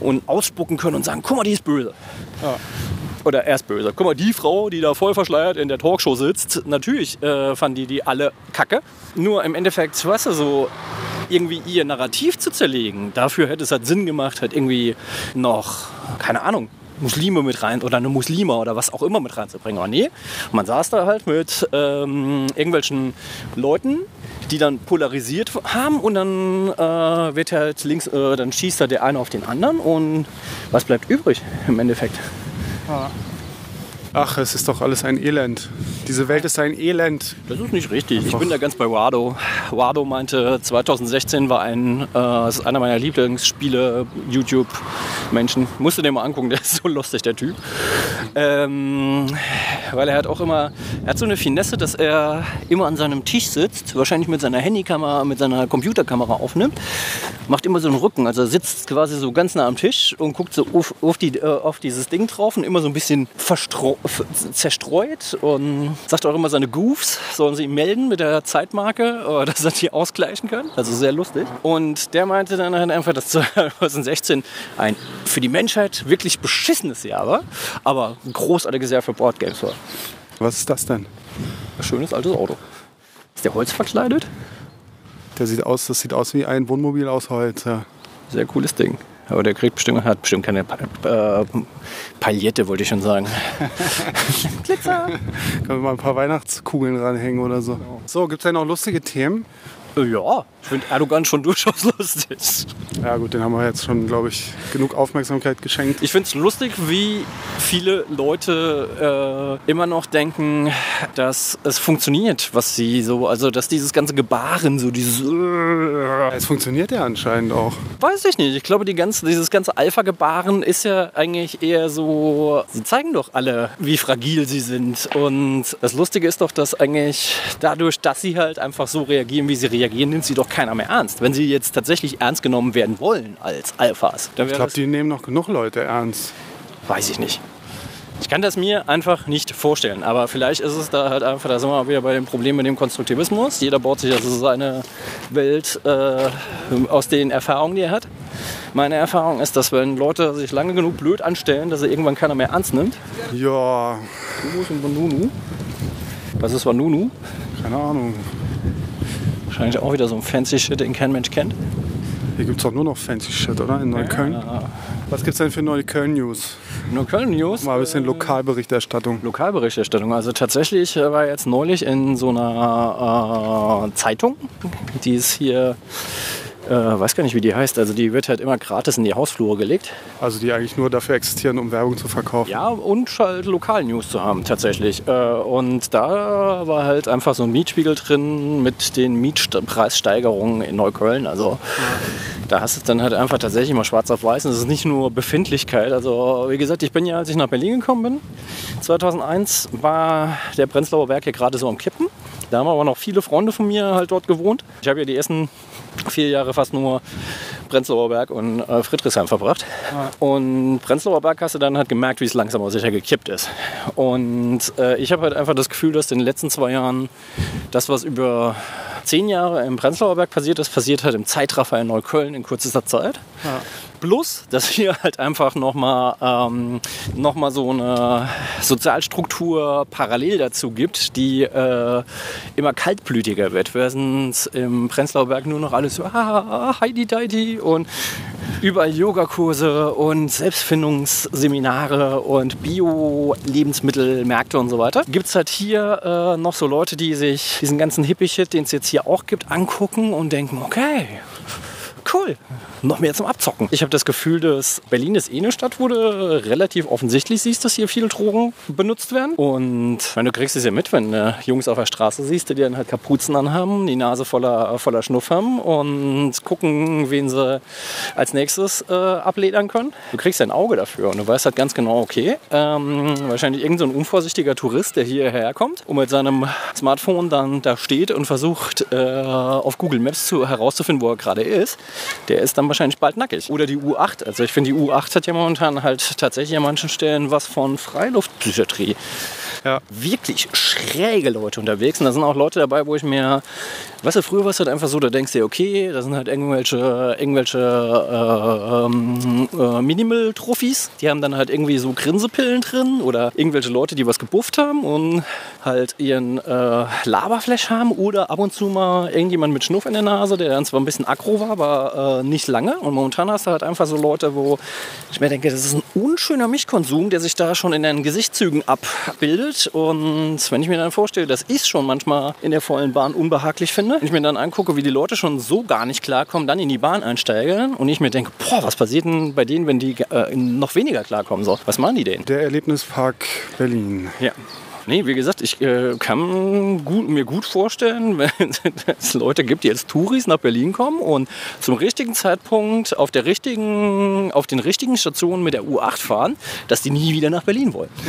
Speaker 1: und ausspucken können und sagen, guck mal, die ist böse. Oder er ist böse. Guck mal, die Frau, die da voll verschleiert in der Talkshow sitzt, natürlich äh, fanden die die alle kacke. Nur im Endeffekt, weißt du, so irgendwie ihr Narrativ zu zerlegen, dafür hätte es halt Sinn gemacht, halt irgendwie noch, keine Ahnung, Muslime mit rein oder eine Muslima oder was auch immer mit reinzubringen. Aber nee, man saß da halt mit ähm, irgendwelchen Leuten, die dann polarisiert haben und dann äh, wird halt links, äh, dann schießt da der eine auf den anderen und was bleibt übrig im Endeffekt?
Speaker 2: Ach, es ist doch alles ein Elend. Diese Welt ist ein Elend.
Speaker 1: Das ist nicht richtig. Ich bin da ganz bei Wado. Wado meinte, 2016 war ein, äh, ist einer meiner Lieblingsspiele, YouTube-Menschen. Musst du dir mal angucken, der ist so lustig, der Typ. Ähm, weil er hat auch immer, er hat so eine Finesse, dass er immer an seinem Tisch sitzt, wahrscheinlich mit seiner Handykamera, mit seiner Computerkamera aufnimmt, macht immer so einen Rücken. Also er sitzt quasi so ganz nah am Tisch und guckt so auf, auf, die, äh, auf dieses Ding drauf und immer so ein bisschen verstro- zerstreut und sagt auch immer seine Goofs, sollen sie ihm melden mit der Zeitmarke, äh, dass er die ausgleichen kann. Also sehr lustig. Und der meinte dann halt einfach, dass 2016 ein für die Menschheit wirklich beschissenes Jahr war, aber ein großartiges Jahr für Boardgames war.
Speaker 2: Was ist das denn?
Speaker 1: Ein schönes altes Auto. Ist der Holz verkleidet?
Speaker 2: Der sieht aus, das sieht aus wie ein Wohnmobil aus Holz. Ja.
Speaker 1: Sehr cooles Ding. Aber der kriegt bestimmt, hat bestimmt keine Pa- äh, Paillette, wollte ich schon sagen. Glitzer!
Speaker 2: Können wir mal ein paar Weihnachtskugeln ranhängen oder so. So, gibt es denn noch lustige Themen?
Speaker 1: Ja, ich finde Erdogan schon durchaus lustig.
Speaker 2: Ja gut, den haben wir jetzt schon, glaube ich, genug Aufmerksamkeit geschenkt.
Speaker 1: Ich finde es lustig, wie viele Leute äh, immer noch denken, dass es funktioniert, was sie so, also dass dieses ganze Gebaren, so dieses, äh,
Speaker 2: Es funktioniert ja anscheinend auch.
Speaker 1: weiß ich nicht. Ich glaube, die ganze, dieses ganze Alpha-Gebaren ist ja eigentlich eher so, sie zeigen doch alle, wie fragil sie sind. Und das Lustige ist doch, dass eigentlich dadurch, dass sie halt einfach so reagieren, wie sie reagieren, nimmt sie doch keiner mehr ernst. Wenn sie jetzt tatsächlich ernst genommen werden wollen als Alphas, dann
Speaker 2: Ich glaube, die nehmen noch genug Leute ernst.
Speaker 1: weiß ich nicht. Ich kann das mir einfach nicht vorstellen. Aber vielleicht ist es da halt einfach, da sind wir wieder bei dem Problem mit dem Konstruktivismus. Jeder baut sich also seine Welt äh, aus den Erfahrungen, die er hat. Meine Erfahrung ist, dass wenn Leute sich lange genug blöd anstellen, dass sie irgendwann keiner mehr ernst nimmt.
Speaker 2: Ja,
Speaker 1: Nunu und Wanunu. Was ist Wanunu?
Speaker 2: keine Ahnung.
Speaker 1: Wahrscheinlich auch wieder so ein fancy Shit, den kein Mensch kennt.
Speaker 2: Hier gibt es auch nur noch fancy Shit, oder? In Neukölln.
Speaker 1: Ja.
Speaker 2: Was gibt's denn für Neukölln-News?
Speaker 1: Nur Köln News.
Speaker 2: Mal ein bisschen Lokalberichterstattung.
Speaker 1: Lokalberichterstattung. Also tatsächlich äh, war jetzt neulich in so einer äh, Zeitung, die ist hier, äh, weiß gar nicht wie die heißt, also die wird halt immer gratis in die Hausflure gelegt.
Speaker 2: Also die eigentlich nur dafür existieren, um Werbung zu verkaufen.
Speaker 1: Ja, und halt Lokalnews zu haben tatsächlich. Äh, und da war halt einfach so ein Mietspiegel drin mit den Mietpreissteigerungen in Neukölln. Also da hast du es dann halt einfach tatsächlich mal schwarz auf weiß. Und es ist nicht nur Befindlichkeit. Also wie gesagt, ich bin ja, als ich nach Berlin gekommen bin, 2001 war der Prenzlauer Berg hier gerade so am Kippen. Da haben aber noch viele Freunde von mir halt dort gewohnt. Ich habe ja die ersten vier Jahre fast nur Prenzlauer Berg und äh, Friedrichshain verbracht. Und Prenzlauer Berg hast du dann halt gemerkt, wie es langsam aber sicher gekippt ist. Und äh, ich habe halt einfach das Gefühl, dass in den letzten zwei Jahren das, was über zehn Jahre im Prenzlauer Berg passiert ist, passiert halt im Zeitraffer in Neukölln in kürzester Zeit. Plus, dass hier halt einfach nochmal ähm, noch so eine Sozialstruktur parallel dazu gibt, die äh, immer kaltblütiger wird. Während im Prenzlauer Berg nur noch alles so ah, Heidi Deidi und überall Yogakurse und Selbstfindungsseminare und Bio-Lebensmittelmärkte und so weiter. Gibt es halt hier äh, noch so Leute, die sich diesen ganzen Hippie-Shit, den es jetzt hier auch gibt, angucken und denken, okay, cool, noch mehr zum Abzocken. Ich habe das Gefühl, dass Berlin ist eh eine Stadt, wo du relativ offensichtlich siehst, dass hier viele Drogen benutzt werden. Und wenn du kriegst es ja mit, wenn du Jungs auf der Straße siehst, die dann halt Kapuzen anhaben, die Nase voller, voller Schnuff haben und gucken, wen sie als nächstes äh, abledern können. Du kriegst ein Auge dafür und du weißt halt ganz genau, okay, ähm, wahrscheinlich irgendein so unvorsichtiger Tourist, der hierher kommt und mit seinem Smartphone dann da steht und versucht, äh, auf Google Maps zu, herauszufinden, wo er gerade ist, der ist dann wahrscheinlich bald nackig. Oder die U8. Also ich finde, die U8 hat ja momentan halt tatsächlich an manchen Stellen was von Freiluftpsychiatrie.
Speaker 2: Ja.
Speaker 1: Wirklich schräge Leute unterwegs. Und da sind auch Leute dabei, wo ich mir, weißt du, früher war es halt einfach so, da denkst du dir, okay, da sind halt irgendwelche, irgendwelche äh, ähm, äh, Minimal-Trophys. Die haben dann halt irgendwie so Grinsepillen drin oder irgendwelche Leute, die was gebufft haben und halt ihren äh, Laberflash haben oder ab und zu mal irgendjemand mit Schnuff in der Nase, der dann zwar ein bisschen aggro war, aber äh, nicht lange. Und momentan hast du halt einfach so Leute, wo ich mir denke, das ist ein unschöner Milchkonsum, der sich da schon in den Gesichtszügen abbildet. Und wenn ich mir dann vorstelle, dass ich es schon manchmal in der vollen Bahn unbehaglich finde, wenn ich mir dann angucke, wie die Leute schon so gar nicht klarkommen, dann in die Bahn einsteigen und ich mir denke, boah, was passiert denn bei denen, wenn die äh, noch weniger klarkommen? So, was machen die denn?
Speaker 2: Der Erlebnispark Berlin.
Speaker 1: Ja. Nee, wie gesagt, ich äh, kann gut, mir gut vorstellen, wenn es Leute gibt, die als Touris nach Berlin kommen und zum richtigen Zeitpunkt auf, der richtigen, auf den richtigen Stationen mit der U8 fahren, dass die nie wieder nach Berlin wollen.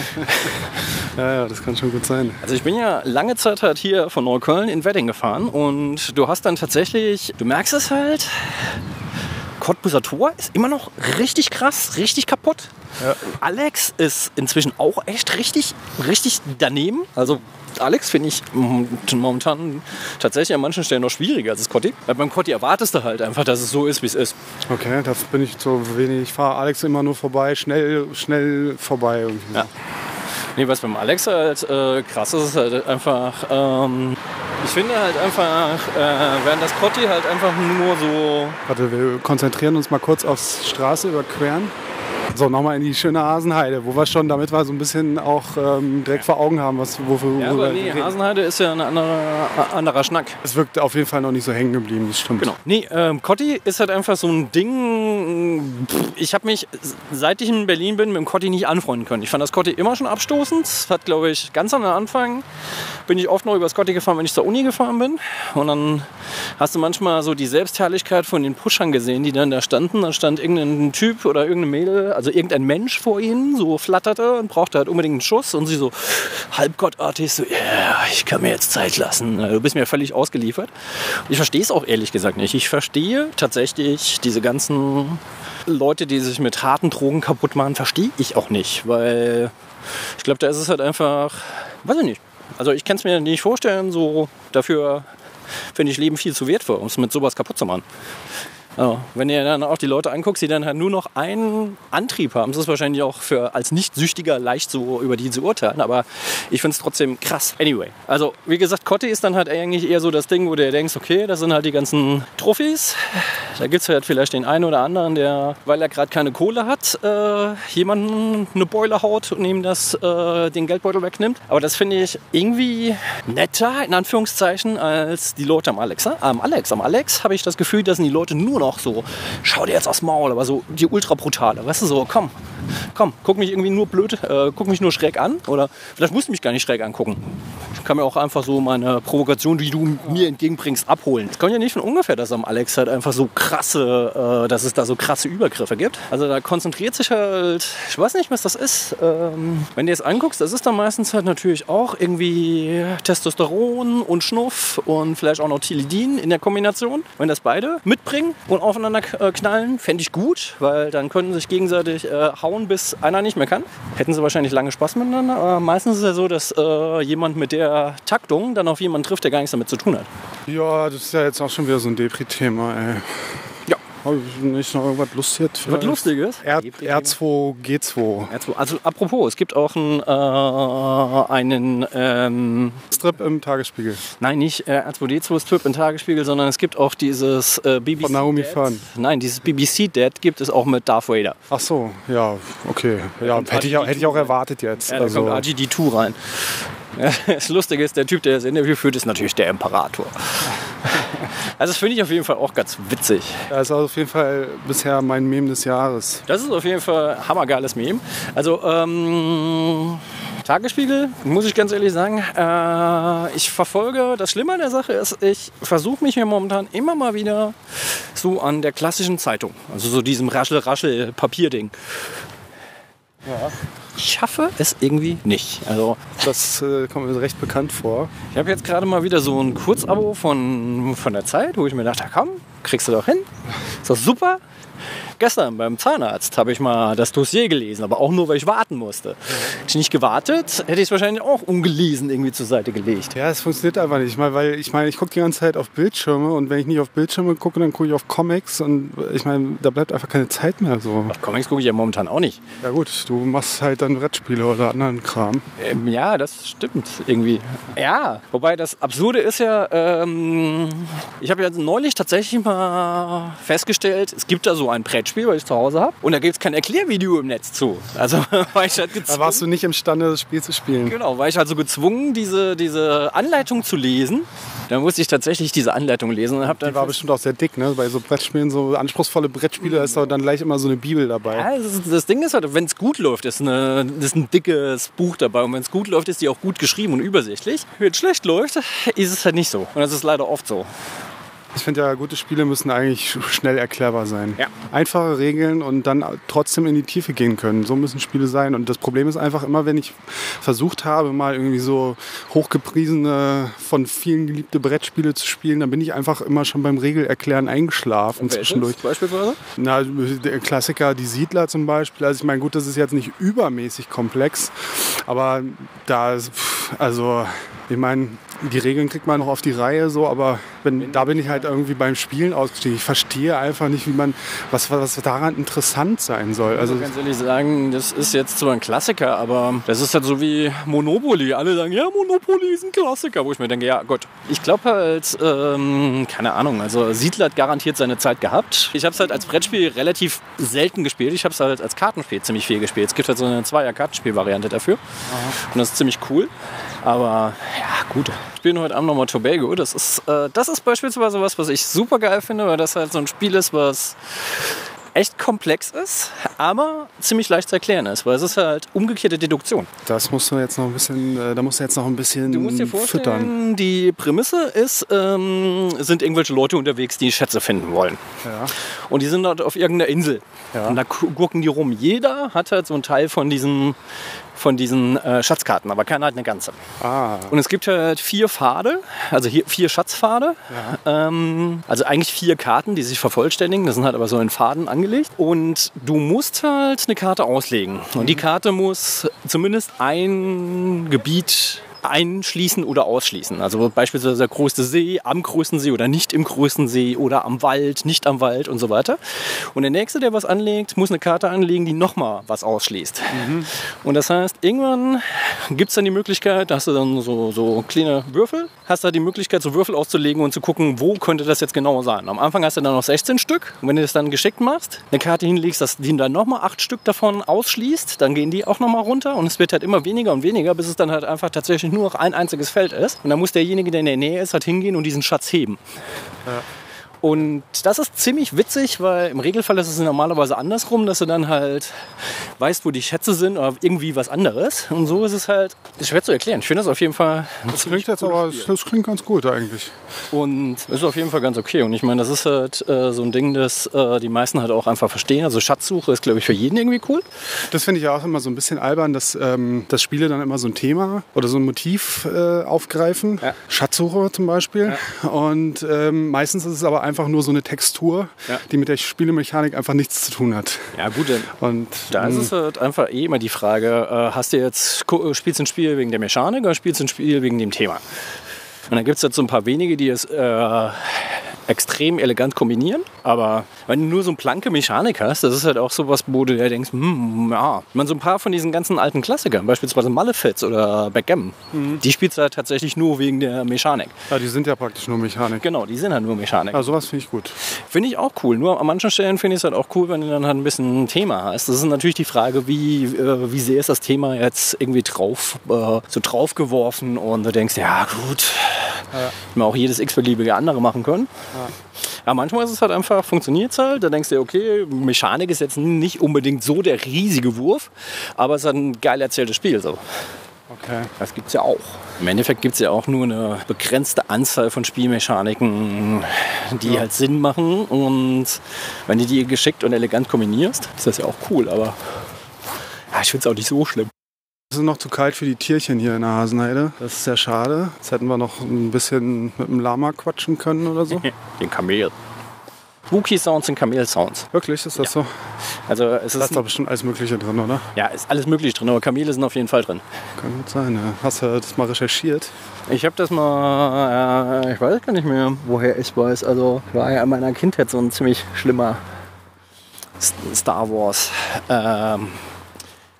Speaker 2: Ja, ja, das kann schon gut sein.
Speaker 1: Also ich bin ja lange Zeit halt hier von Neukölln in Wedding gefahren und du hast dann tatsächlich, du merkst es halt, Cottbuser Tor ist immer noch richtig krass, richtig kaputt. Alex ist inzwischen auch echt richtig, richtig daneben. Also Alex finde ich momentan tatsächlich an manchen Stellen noch schwieriger als das Cotti. Weil beim Cotti erwartest du halt einfach, dass es so ist, wie es ist.
Speaker 2: Okay, das bin ich so wenig. Ich fahre Alex immer nur vorbei, schnell, schnell vorbei. Irgendwie.
Speaker 1: Ja. Nee, was beim Alex halt äh, krass ist, ist halt einfach, ähm, ich finde halt einfach, äh, während das Cotti halt einfach nur so
Speaker 2: Warte, wir konzentrieren uns mal kurz aufs Straße überqueren. So, nochmal in die schöne Hasenheide, wo wir schon, damit wir so ein bisschen auch ähm, direkt vor Augen haben, was, wofür
Speaker 1: Ja, aber nee, Hasenheide ist ja ein anderer, anderer Schnack.
Speaker 2: Es wirkt auf jeden Fall noch nicht so hängen geblieben, das stimmt.
Speaker 1: Genau. Nee, ähm, Cotti ist halt einfach so ein Ding. Ich habe mich, seit ich in Berlin bin, mit dem Cotti nicht anfreunden können. Ich fand das Cotti immer schon abstoßend. Das Hat, glaube ich, ganz am Anfang bin ich oft noch über das Cotti gefahren, wenn ich zur Uni gefahren bin. Und dann hast du manchmal so die Selbstherrlichkeit von den Pushern gesehen, die dann da standen. Da stand irgendein Typ oder irgendeine Mädel, also irgendein Mensch vor ihnen so flatterte und brauchte halt unbedingt einen Schuss und sie so halb gottartig so, ja, yeah, ich kann mir jetzt Zeit lassen. Du bist mir völlig ausgeliefert. Ich verstehe es auch ehrlich gesagt nicht. Ich verstehe tatsächlich diese ganzen Leute, die sich mit harten Drogen kaputt machen, verstehe ich auch nicht, weil ich glaube, da ist es halt einfach, weiß ich nicht. Also ich kann es mir nicht vorstellen, so dafür finde ich Leben viel zu wertvoll, um es mit sowas kaputt zu machen. Ja, wenn ihr dann auch die Leute anguckt, die dann halt nur noch einen Antrieb haben, das ist wahrscheinlich auch für als Nicht-Süchtiger leicht so über die zu urteilen, aber ich finde es trotzdem krass. Anyway, also wie gesagt, Kotti ist dann halt eigentlich eher so das Ding, wo du denkst, okay, das sind halt die ganzen Trophys. Da gibt es halt vielleicht den einen oder anderen, der, weil er gerade keine Kohle hat, äh, jemanden eine Beule haut und ihm das, äh, den Geldbeutel wegnimmt. Aber das finde ich irgendwie netter, in Anführungszeichen, als die Leute am Alex. Am Alex, am Alex habe ich das Gefühl, dass sind die Leute nur noch so, schau dir jetzt aufs Maul, aber so die ultra brutale, weißt du, so, komm, komm, guck mich irgendwie nur blöd, äh, guck mich nur schräg an oder vielleicht musst du mich gar nicht schräg angucken. Ich kann mir auch einfach so meine Provokation, die du mir entgegenbringst, abholen. Es kommt ja nicht von ungefähr, dass am Alex halt einfach so krasse, äh, dass es da so krasse Übergriffe gibt. Also da konzentriert sich halt, ich weiß nicht, was das ist. Ähm, wenn du jetzt anguckst, das ist dann meistens halt natürlich auch irgendwie Testosteron und Schnuff und vielleicht auch noch Tilidin in der Kombination. Wenn das beide mitbringen und aufeinander äh, knallen, fände ich gut, weil dann können sich gegenseitig äh, hauen, bis einer nicht mehr kann. Hätten sie wahrscheinlich lange Spaß miteinander, aber meistens ist es ja so, dass äh, jemand mit der Taktung dann auf jemanden trifft, der gar nichts damit zu tun hat.
Speaker 2: Ja, das ist ja jetzt auch schon wieder so ein Depri-Thema, ey. Habe ich nicht noch irgendwas Lustiges?
Speaker 1: Was Lustiges?
Speaker 2: R, R2, G2.
Speaker 1: R2. Also apropos, es gibt auch einen, äh, einen ähm,
Speaker 2: Strip im Tagesspiegel.
Speaker 1: Nein, nicht äh, R2D2 Strip im Tagesspiegel, sondern es gibt auch dieses äh, BBC.
Speaker 2: Von Naomi. Fern.
Speaker 1: Nein, dieses BBC Dead gibt es auch mit Darth Vader.
Speaker 2: Ach so, ja, okay. Ja, hätte ich, auch, hätte ich auch
Speaker 1: RGD2
Speaker 2: erwartet jetzt.
Speaker 1: Ja, da
Speaker 2: also,
Speaker 1: kommt RGD2 rein. Das Lustige ist, der Typ, der das Interview führt, ist natürlich der Imperator. Also das finde ich auf jeden Fall auch ganz witzig.
Speaker 2: das ist auf jeden Fall bisher mein Meme des Jahres.
Speaker 1: Das ist auf jeden Fall ein hammergeiles Meme. Also ähm, Tagesspiegel, muss ich ganz ehrlich sagen, äh, ich verfolge, das Schlimme an der Sache ist, ich versuche mich hier momentan immer mal wieder so an der klassischen Zeitung, also so diesem Raschel-Raschel-Papierding. Ich schaffe es irgendwie nicht. Also
Speaker 2: Das äh, kommt mir recht bekannt vor.
Speaker 1: ich habe jetzt gerade mal wieder so ein Kurzabo von, von der Zeit, wo ich mir dachte, komm, kriegst du doch hin. Ist doch super. Gestern beim Zahnarzt habe ich mal das Dossier gelesen, aber auch nur, weil ich warten musste. Hätte ich nicht gewartet, hätte ich es wahrscheinlich auch ungelesen irgendwie zur Seite gelegt.
Speaker 2: Ja, es funktioniert einfach nicht. Ich meine, weil ich meine, ich gucke die ganze Zeit auf Bildschirme und wenn ich nicht auf Bildschirme gucke, dann gucke ich auf Comics und ich meine, da bleibt einfach keine Zeit mehr so.
Speaker 1: Comics gucke ich ja momentan auch nicht.
Speaker 2: Ja gut, du machst halt dann Brettspiele oder anderen Kram.
Speaker 1: Ähm, ja, das stimmt irgendwie. Ja, wobei das Absurde ist ja, ähm, ich habe ja neulich tatsächlich mal festgestellt, es gibt da so ein Brettspiel, was ich zu Hause habe und da gibt es kein Erklärvideo im Netz zu. Also war ich halt
Speaker 2: Da
Speaker 1: gezwungen.
Speaker 2: warst du nicht imstande, das Spiel zu spielen.
Speaker 1: Genau, war ich also gezwungen, diese, diese Anleitung zu lesen. Dann musste ich tatsächlich diese Anleitung lesen und dann
Speaker 2: Die war bestimmt auch sehr dick, ne? Bei so Brettspielen, so anspruchsvolle Brettspiele, da ist doch dann gleich immer so eine Bibel dabei.
Speaker 1: Ja, das, das Ding ist halt, wenn es gut läuft, ist, eine, ist ein dickes Buch dabei. Und wenn es gut läuft, ist die auch gut geschrieben und übersichtlich. Wenn es schlecht läuft, ist es halt nicht so. Und das ist leider oft so.
Speaker 2: Ich finde ja, gute Spiele müssen eigentlich sch- schnell erklärbar sein.
Speaker 1: Ja.
Speaker 2: Einfache Regeln und dann trotzdem in die Tiefe gehen können. So müssen Spiele sein. Und das Problem ist einfach immer, wenn ich versucht habe, mal irgendwie so hochgepriesene, von vielen geliebte Brettspiele zu spielen, dann bin ich einfach immer schon beim Regelerklären eingeschlafen zwischendurch.
Speaker 1: beispielsweise?
Speaker 2: Na, der Klassiker, die Siedler zum Beispiel. Also ich meine, gut, das ist jetzt nicht übermäßig komplex, aber da, also ich meine, die Regeln kriegt man noch auf die Reihe so, aber wenn, da bin ich halt irgendwie beim Spielen ausgestiegen. Ich verstehe einfach nicht, wie man, was, was daran interessant sein soll. Also
Speaker 1: Also ganz ehrlich sagen, das ist jetzt zwar ein Klassiker, aber das ist halt so wie Monopoly. Alle sagen, ja, Monopoly ist ein Klassiker. Wo ich mir denke, ja Gott. Ich glaube halt, ähm, keine Ahnung, also Siedler hat garantiert seine Zeit gehabt. Ich habe es halt als Brettspiel relativ selten gespielt. Ich habe es halt als Kartenspiel ziemlich viel gespielt. Es gibt halt so eine Zweier-Kartenspiel-Variante dafür. Und das ist ziemlich cool. Aber ja, gut. Ich spiele heute Abend nochmal Tobago. Das ist, äh, das ist beispielsweise was, was ich super geil finde, weil das halt so ein Spiel ist, was echt komplex ist, aber ziemlich leicht zu erklären ist, weil es ist halt umgekehrte Deduktion.
Speaker 2: Das musst du jetzt noch ein bisschen, äh, da musst du jetzt noch ein bisschen
Speaker 1: Du musst dir vorstellen,
Speaker 2: füttern.
Speaker 1: die Prämisse ist, ähm, sind irgendwelche Leute unterwegs, die Schätze finden wollen.
Speaker 2: Ja.
Speaker 1: Und die sind dort auf irgendeiner Insel.
Speaker 2: Ja.
Speaker 1: Und da gu- gucken die rum. Jeder hat halt so einen Teil von diesen, von diesen äh, Schatzkarten, aber keiner hat eine ganze.
Speaker 2: Ah,
Speaker 1: Und es gibt halt vier Pfade, also hier vier Schatzpfade. Ähm, also eigentlich vier Karten, die sich vervollständigen. Das sind halt aber so in Faden angelegt. Und du musst halt eine Karte auslegen. Und die Karte muss zumindest ein Gebiet einschließen oder ausschließen. Also beispielsweise der größte See, am größten See oder nicht im größten See oder am Wald, nicht am Wald und so weiter. Und der Nächste, der was anlegt, muss eine Karte anlegen, die nochmal was ausschließt. Und das heißt, irgendwann gibt es dann die Möglichkeit, da hast du dann so, so kleine Würfel, hast da die Möglichkeit, so Würfel auszulegen und zu gucken, wo könnte das jetzt genau sein. Am Anfang hast du dann noch 16 Stück. Und wenn du das dann geschickt machst, eine Karte hinlegst, dass die dann nochmal acht Stück davon ausschließt, dann gehen die auch nochmal runter und es wird halt immer weniger und weniger, bis es dann halt einfach tatsächlich nur noch ein einziges Feld ist. Und dann muss derjenige, der in der Nähe ist, halt hingehen und diesen Schatz heben. Und das ist ziemlich witzig, weil im Regelfall ist es normalerweise andersrum, dass du dann halt weißt, wo die Schätze sind oder irgendwie was anderes. Und so ist es halt ist schwer zu erklären. Ich finde das auf jeden Fall
Speaker 2: das klingt jetzt aber,
Speaker 1: Spiel.
Speaker 2: das klingt ganz gut eigentlich.
Speaker 1: Und ist auf jeden Fall ganz okay. Und ich meine, das ist halt äh, so ein Ding, das äh, die meisten halt auch einfach verstehen. Also Schatzsuche ist, glaube ich, für jeden irgendwie cool.
Speaker 2: Das finde ich ja auch immer so ein bisschen albern, dass, ähm, dass Spiele dann immer so ein Thema oder so ein Motiv äh, aufgreifen.
Speaker 1: Ja.
Speaker 2: Schatzsuche zum Beispiel. Und ähm, meistens ist es aber einfach nur so eine Textur,
Speaker 1: Ja.
Speaker 2: die mit der Spielemechanik einfach nichts zu tun hat.
Speaker 1: Ja, gut, dann
Speaker 2: Und
Speaker 1: Da ist
Speaker 2: ähm,
Speaker 1: es halt einfach eh immer die Frage, äh, hast du jetzt, gu- spielst du ein Spiel wegen der Mechanik oder spielst du ein Spiel wegen dem Thema? Und dann gibt es jetzt so ein paar wenige, die es äh, extrem elegant kombinieren. Aber wenn du nur so eine planke Mechanik hast, das ist halt auch sowas, wo du denkst, hm, ja. Meine, so ein paar von diesen ganzen alten Klassikern, beispielsweise Malefiz oder Backgammon, die spielst du halt tatsächlich nur wegen der Mechanik.
Speaker 2: ja, die sind ja praktisch nur Mechanik.
Speaker 1: Genau, die sind halt nur Mechanik.
Speaker 2: Ja, sowas finde ich gut.
Speaker 1: Finde ich auch cool. Nur an manchen Stellen finde ich es halt auch cool, wenn du dann halt ein bisschen ein Thema hast. Das ist natürlich die Frage, wie, äh, wie sehr ist das Thema jetzt irgendwie drauf, äh, so draufgeworfen und du denkst, ja gut, ja. man auch jedes x-beliebige andere machen können. Ja. manchmal ist es halt einfach, funktioniert es halt. Da denkst du, dir, okay, Mechanik ist jetzt nicht unbedingt so der riesige Wurf, aber es ist halt ein geil erzähltes Spiel. So.
Speaker 2: Okay.
Speaker 1: Das gibt es ja auch. Im Endeffekt gibt es ja auch nur eine begrenzte Anzahl von Spielmechaniken, die halt Sinn machen. Und wenn du die geschickt und elegant kombinierst, ist das ja auch cool. Aber ja, ich finde es auch nicht so schlimm.
Speaker 2: Es ist noch zu kalt für die Tierchen hier in der Hasenheide. Das ist sehr schade. Jetzt hätten wir noch ein bisschen mit dem Lama quatschen können oder so.
Speaker 1: Den Kamel. Spooky Sounds sind Kamel-Sounds.
Speaker 2: Wirklich, ist das so?
Speaker 1: Also es
Speaker 2: Da
Speaker 1: ist,
Speaker 2: ist doch bestimmt alles Mögliche drin, oder?
Speaker 1: ja, ist alles möglich drin, aber Kamele sind auf jeden Fall drin.
Speaker 2: Kann gut sein, ja. Hast du das mal recherchiert?
Speaker 1: Ich habe das mal, äh, ich weiß gar nicht mehr, woher ich weiß. Also ich war ja in meiner Kindheit so ein ziemlich schlimmer Star Wars ähm,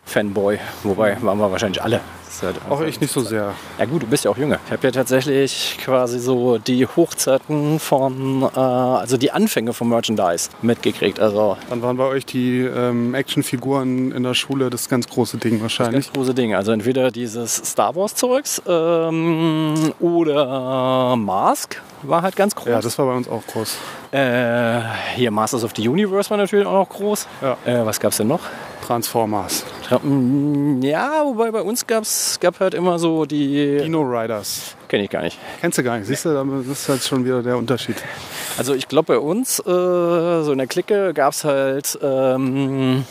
Speaker 1: Fanboy. Wobei waren wir wahrscheinlich alle. Das halt
Speaker 2: Auch ich nicht so sehr.
Speaker 1: Ja gut, du bist ja auch jünger. Ich habe ja tatsächlich quasi so die Hochzeiten von, äh, also die Anfänge vom Merchandise mitgekriegt. Also
Speaker 2: Dann waren bei euch die ähm, Actionfiguren in der Schule das ganz große Ding wahrscheinlich.
Speaker 1: Ganz große Dinge. Also entweder dieses Star Wars Zeugs ähm, oder Mask war halt ganz groß.
Speaker 2: Ja, das war bei uns auch groß.
Speaker 1: äh, hier Masters of the Universe war natürlich auch noch groß.
Speaker 2: Ja.
Speaker 1: Äh, was gab's denn noch?
Speaker 2: Transformers.
Speaker 1: Ja, wobei bei uns gab's gab halt immer so die.
Speaker 2: Dino Riders.
Speaker 1: Kenne ich gar nicht.
Speaker 2: Kennst du gar nicht, siehst du, das ist halt schon wieder der Unterschied.
Speaker 1: Also ich glaube bei uns, äh, so in der Clique, gab's halt ähm,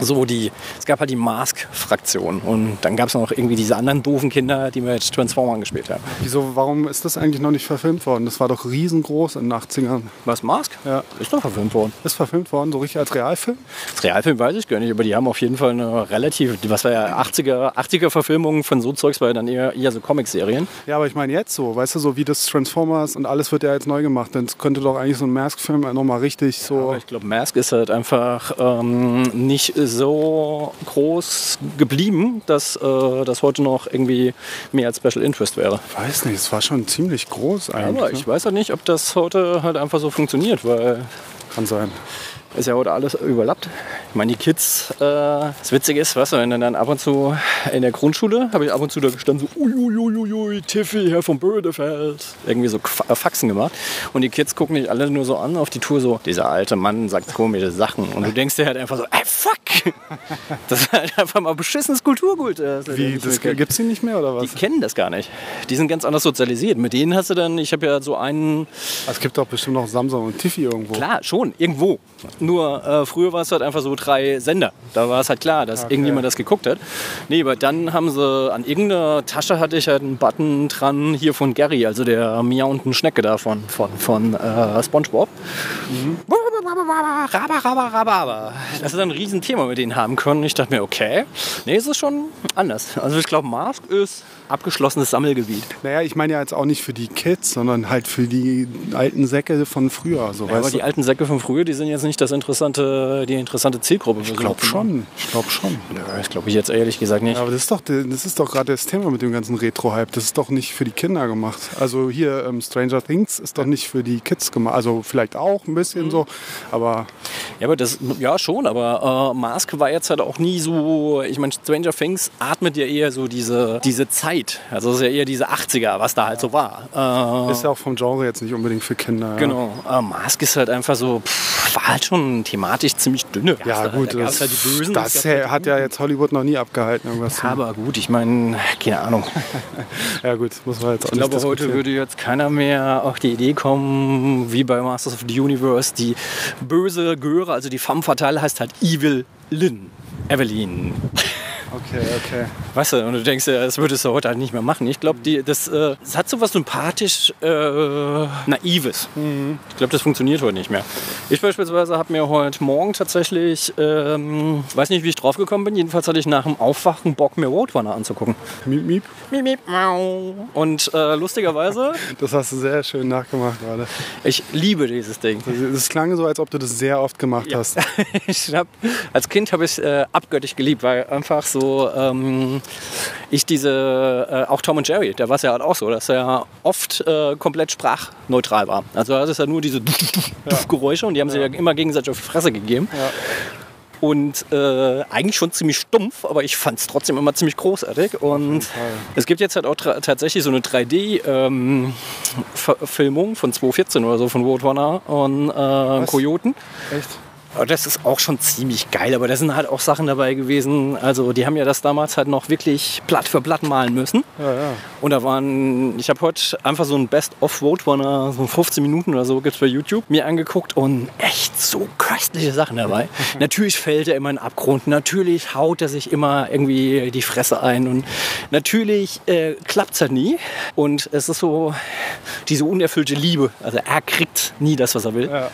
Speaker 1: so die, es gab halt die Mask-Fraktion und dann gab es noch irgendwie diese anderen doofen Kinder, die mit Transformern gespielt haben.
Speaker 2: Wieso, warum ist das eigentlich noch nicht verfilmt worden? Das war doch riesengroß in den 80ern.
Speaker 1: Was, Mask?
Speaker 2: Ja.
Speaker 1: Ist doch verfilmt worden.
Speaker 2: Ist verfilmt worden, so richtig als Realfilm?
Speaker 1: Das Realfilm weiß ich gar nicht, aber die haben auf jeden Fall eine relativ, was war ja 80er, 80er Verfilmungen von so Zeugs, war ja dann eher, eher so Comic-Serien.
Speaker 2: Ja, aber ich meine jetzt so, weißt du, so wie das Transformers und alles wird ja jetzt neu gemacht. Dann könnte doch eigentlich so ein Mask-Film nochmal richtig so.
Speaker 1: Aber ich glaube, Mask ist halt einfach ähm, nicht so groß geblieben, dass äh, das heute noch irgendwie mehr als Special Interest wäre.
Speaker 2: weiß nicht, es war schon ziemlich groß eigentlich.
Speaker 1: Aber
Speaker 2: ne?
Speaker 1: ich weiß halt nicht, ob das heute halt einfach so funktioniert, weil
Speaker 2: Kann sein.
Speaker 1: Ist ja heute alles überlappt. Ich meine, die Kids, äh, das Witzige ist, was, wenn dann ab und zu in der Grundschule habe ich ab und zu da gestanden, so uiuiuiui, Tiffy, Herr von Bödefeld. Irgendwie so äh, Faxen gemacht. Und die Kids gucken dich alle nur so an auf die Tour, so, dieser alte Mann sagt komische Sachen. Und du denkst dir halt einfach so, ey, fuck! Das ist halt einfach mal beschissenes Kulturgut. äh, das er
Speaker 2: Wie, das gibt's die nicht mehr oder was?
Speaker 1: Die kennen das gar nicht. Die sind ganz anders sozialisiert. Mit denen hast du dann, ich habe ja so einen,
Speaker 2: Es gibt doch bestimmt noch Samsung und Tiffy irgendwo.
Speaker 1: klar, schon, irgendwo. Nur äh, früher war es halt einfach so drei Sender. Da war es halt klar, dass irgendjemand das geguckt hat. Nee, aber dann haben sie an irgendeiner Tasche hatte ich halt einen Button dran, hier von Gary, also der miauenden Schnecke da von, von, von äh, Spongebob. Raba, raba, raba. Das ist ein Riesenthema, mit denen haben können. Ich dachte mir, okay, nee, es ist schon anders. Also ich glaube, Mask ist abgeschlossenes Sammelgebiet.
Speaker 2: Naja, ich meine ja jetzt auch nicht für die Kids, sondern halt für die alten Säcke von früher. So,
Speaker 1: Ja, aber
Speaker 2: weißt
Speaker 1: die
Speaker 2: du?
Speaker 1: alten Säcke von früher, die sind jetzt nicht das interessante, die interessante Zielgruppe.
Speaker 2: Ich glaube schon. Ich glaube schon.
Speaker 1: Das glaube ich jetzt ehrlich gesagt nicht.
Speaker 2: Ja, aber das ist doch, das ist doch gerade das Thema mit dem ganzen Retro-Hype. Das ist doch nicht für die Kinder gemacht. Also hier ähm, Stranger Things ist doch nicht für die Kids gemacht. Also vielleicht auch ein bisschen
Speaker 1: Mhm.
Speaker 2: so, aber
Speaker 1: Ja, aber das, ja schon, aber äh, Mask war jetzt halt auch nie so, ich meine, Stranger Things atmet ja eher so diese, diese Zeit. Also es ist ja eher diese 80er, was da halt so war. Äh,
Speaker 2: ist ja auch vom Genre jetzt nicht unbedingt für Kinder. ja.
Speaker 1: Genau, äh, Mask ist halt einfach so, pff, war halt schon thematisch ziemlich dünne.
Speaker 2: Ja,
Speaker 1: Da-
Speaker 2: gut,
Speaker 1: da
Speaker 2: das,
Speaker 1: halt Bösen.
Speaker 2: das
Speaker 1: halt die
Speaker 2: hat ja jetzt Hollywood noch nie abgehalten. Irgendwas zu-
Speaker 1: aber gut, ich meine, keine Ahnung.
Speaker 2: ja, gut, muss man jetzt auch
Speaker 1: Ich glaube, heute würde jetzt keiner mehr auf die Idee kommen, wie bei Masters of the Universe, die böse Göre, also die femme fatale heißt halt Evil Lynn. Evelyn.
Speaker 2: Okay, okay.
Speaker 1: Weißt du, und du denkst, ja, das würdest du heute halt nicht mehr machen. Ich glaube, das, äh, das hat so was sympathisch äh, Naives. Ich glaube, das funktioniert heute nicht mehr. Ich beispielsweise habe mir heute Morgen tatsächlich, ähm, weiß nicht, wie ich drauf gekommen bin, jedenfalls hatte ich nach dem Aufwachen Bock, mir Roadrunner anzugucken.
Speaker 2: Miep, miep.
Speaker 1: Miep, miep, mau. Und äh, lustigerweise,
Speaker 2: Das hast du sehr schön nachgemacht gerade.
Speaker 1: ich liebe dieses Ding.
Speaker 2: Das klang so, als ob du das sehr oft gemacht
Speaker 1: Ja.
Speaker 2: hast.
Speaker 1: Ich hab, als Kind habe ich es äh, abgöttisch geliebt, weil einfach so ähm, ich diese, äh, auch Tom und Jerry, da war es ja halt auch so, dass er oft äh, komplett sprachneutral war. Also da ist ja nur diese Geräusche und die haben sich ja immer gegenseitig auf die Fresse gegeben.
Speaker 2: Ja.
Speaker 1: Und äh, eigentlich schon ziemlich stumpf, aber ich fand es trotzdem immer ziemlich großartig. Und es gibt jetzt halt auch tatsächlich so eine 3D-Filmung von 2014 oder so von Roadrunner und äh, Kojoten.
Speaker 2: Echt?
Speaker 1: Das ist auch schon ziemlich geil, aber da sind halt auch Sachen dabei gewesen. Also die haben ja das damals halt noch wirklich Blatt für Blatt malen müssen.
Speaker 2: Ja, ja.
Speaker 1: Und da waren, ich habe heute einfach so ein Best-of-Roadrunner, so 15 Minuten oder so, gibt es bei YouTube, mir angeguckt und echt so köstliche Sachen dabei. natürlich fällt er immer in den Abgrund, natürlich haut er sich immer irgendwie die Fresse ein und natürlich äh, klappt es halt nie. Und es ist so diese unerfüllte Liebe. Also er kriegt nie das, was er will.
Speaker 2: Ja.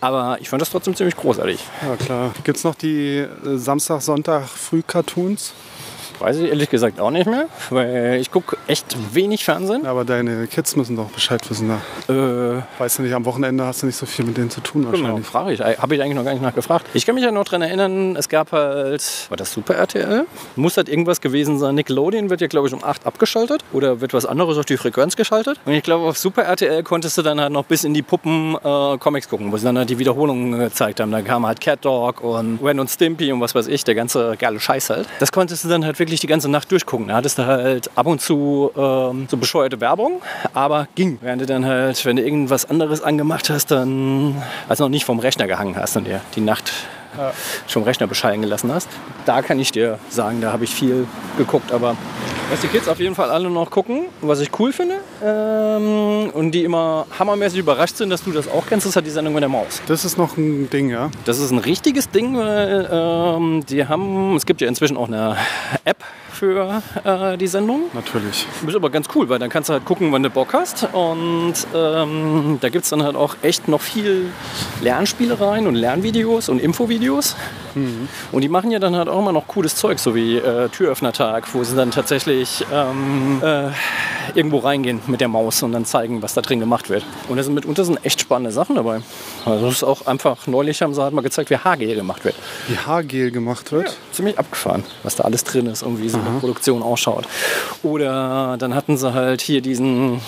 Speaker 1: Aber ich fand das trotzdem ziemlich großartig.
Speaker 2: Ja, klar. Gibt es noch die äh, Samstag, Sonntag Früh-Cartoons?
Speaker 1: Weiß ich ehrlich gesagt auch nicht mehr, weil ich gucke echt wenig Fernsehen.
Speaker 2: Ja, aber deine Kids müssen doch Bescheid wissen. Da.
Speaker 1: Äh,
Speaker 2: Weißt du nicht, am Wochenende hast du nicht so viel mit denen zu tun
Speaker 1: Genau,
Speaker 2: wahrscheinlich.
Speaker 1: frage ich. Habe ich eigentlich noch gar nicht nachgefragt. Ich kann mich ja noch daran erinnern, es gab halt, war das Super RTL? Muss halt irgendwas gewesen sein. Nickelodeon wird ja, glaube ich, um 8 abgeschaltet oder wird was anderes auf die Frequenz geschaltet. Und ich glaube, auf Super RTL konntest du dann halt noch bis in die Puppen äh, Comics gucken, wo sie dann halt die Wiederholungen gezeigt haben. Da kam halt Cat Dog und Ren und Stimpy und was weiß ich, der ganze geile Scheiß halt. Das konntest du dann halt wirklich die ganze Nacht durchgucken. Da hattest du halt ab und zu ähm, so bescheuerte Werbung, aber ging. Während du dann halt, wenn du irgendwas anderes angemacht hast, dann, also noch nicht vom Rechner gehangen hast und dir die Nacht schon vom Rechner bescheiden gelassen hast. Da kann ich dir sagen, da habe ich viel geguckt, aber was die Kids auf jeden Fall alle noch gucken, was ich cool finde ähm, und die immer hammermäßig überrascht sind, dass du das auch kennst, ist halt die Sendung mit der Maus.
Speaker 2: Das ist noch ein Ding, ja.
Speaker 1: Das ist ein richtiges Ding, weil ähm, die haben, es gibt ja inzwischen auch eine App für äh, die Sendung.
Speaker 2: Natürlich.
Speaker 1: Ist aber ganz cool, weil dann kannst du halt gucken, wann du Bock hast. Und ähm, da gibt es dann halt auch echt noch viel Lernspielereien und Lernvideos und Infovideos. Und die machen ja dann halt auch immer noch cooles Zeug, so wie äh, Türöffnertag, wo sie dann tatsächlich ähm, äh, irgendwo reingehen mit der Maus und dann zeigen, was da drin gemacht wird. Und da sind mitunter sind echt spannende Sachen dabei. Also das ist auch einfach, neulich haben sie halt mal gezeigt, wie Haargel gemacht wird.
Speaker 2: Wie Haargel gemacht wird?
Speaker 1: Ziemlich abgefahren, was da alles drin ist und wie so eine Produktion ausschaut. Oder dann hatten sie halt hier diesen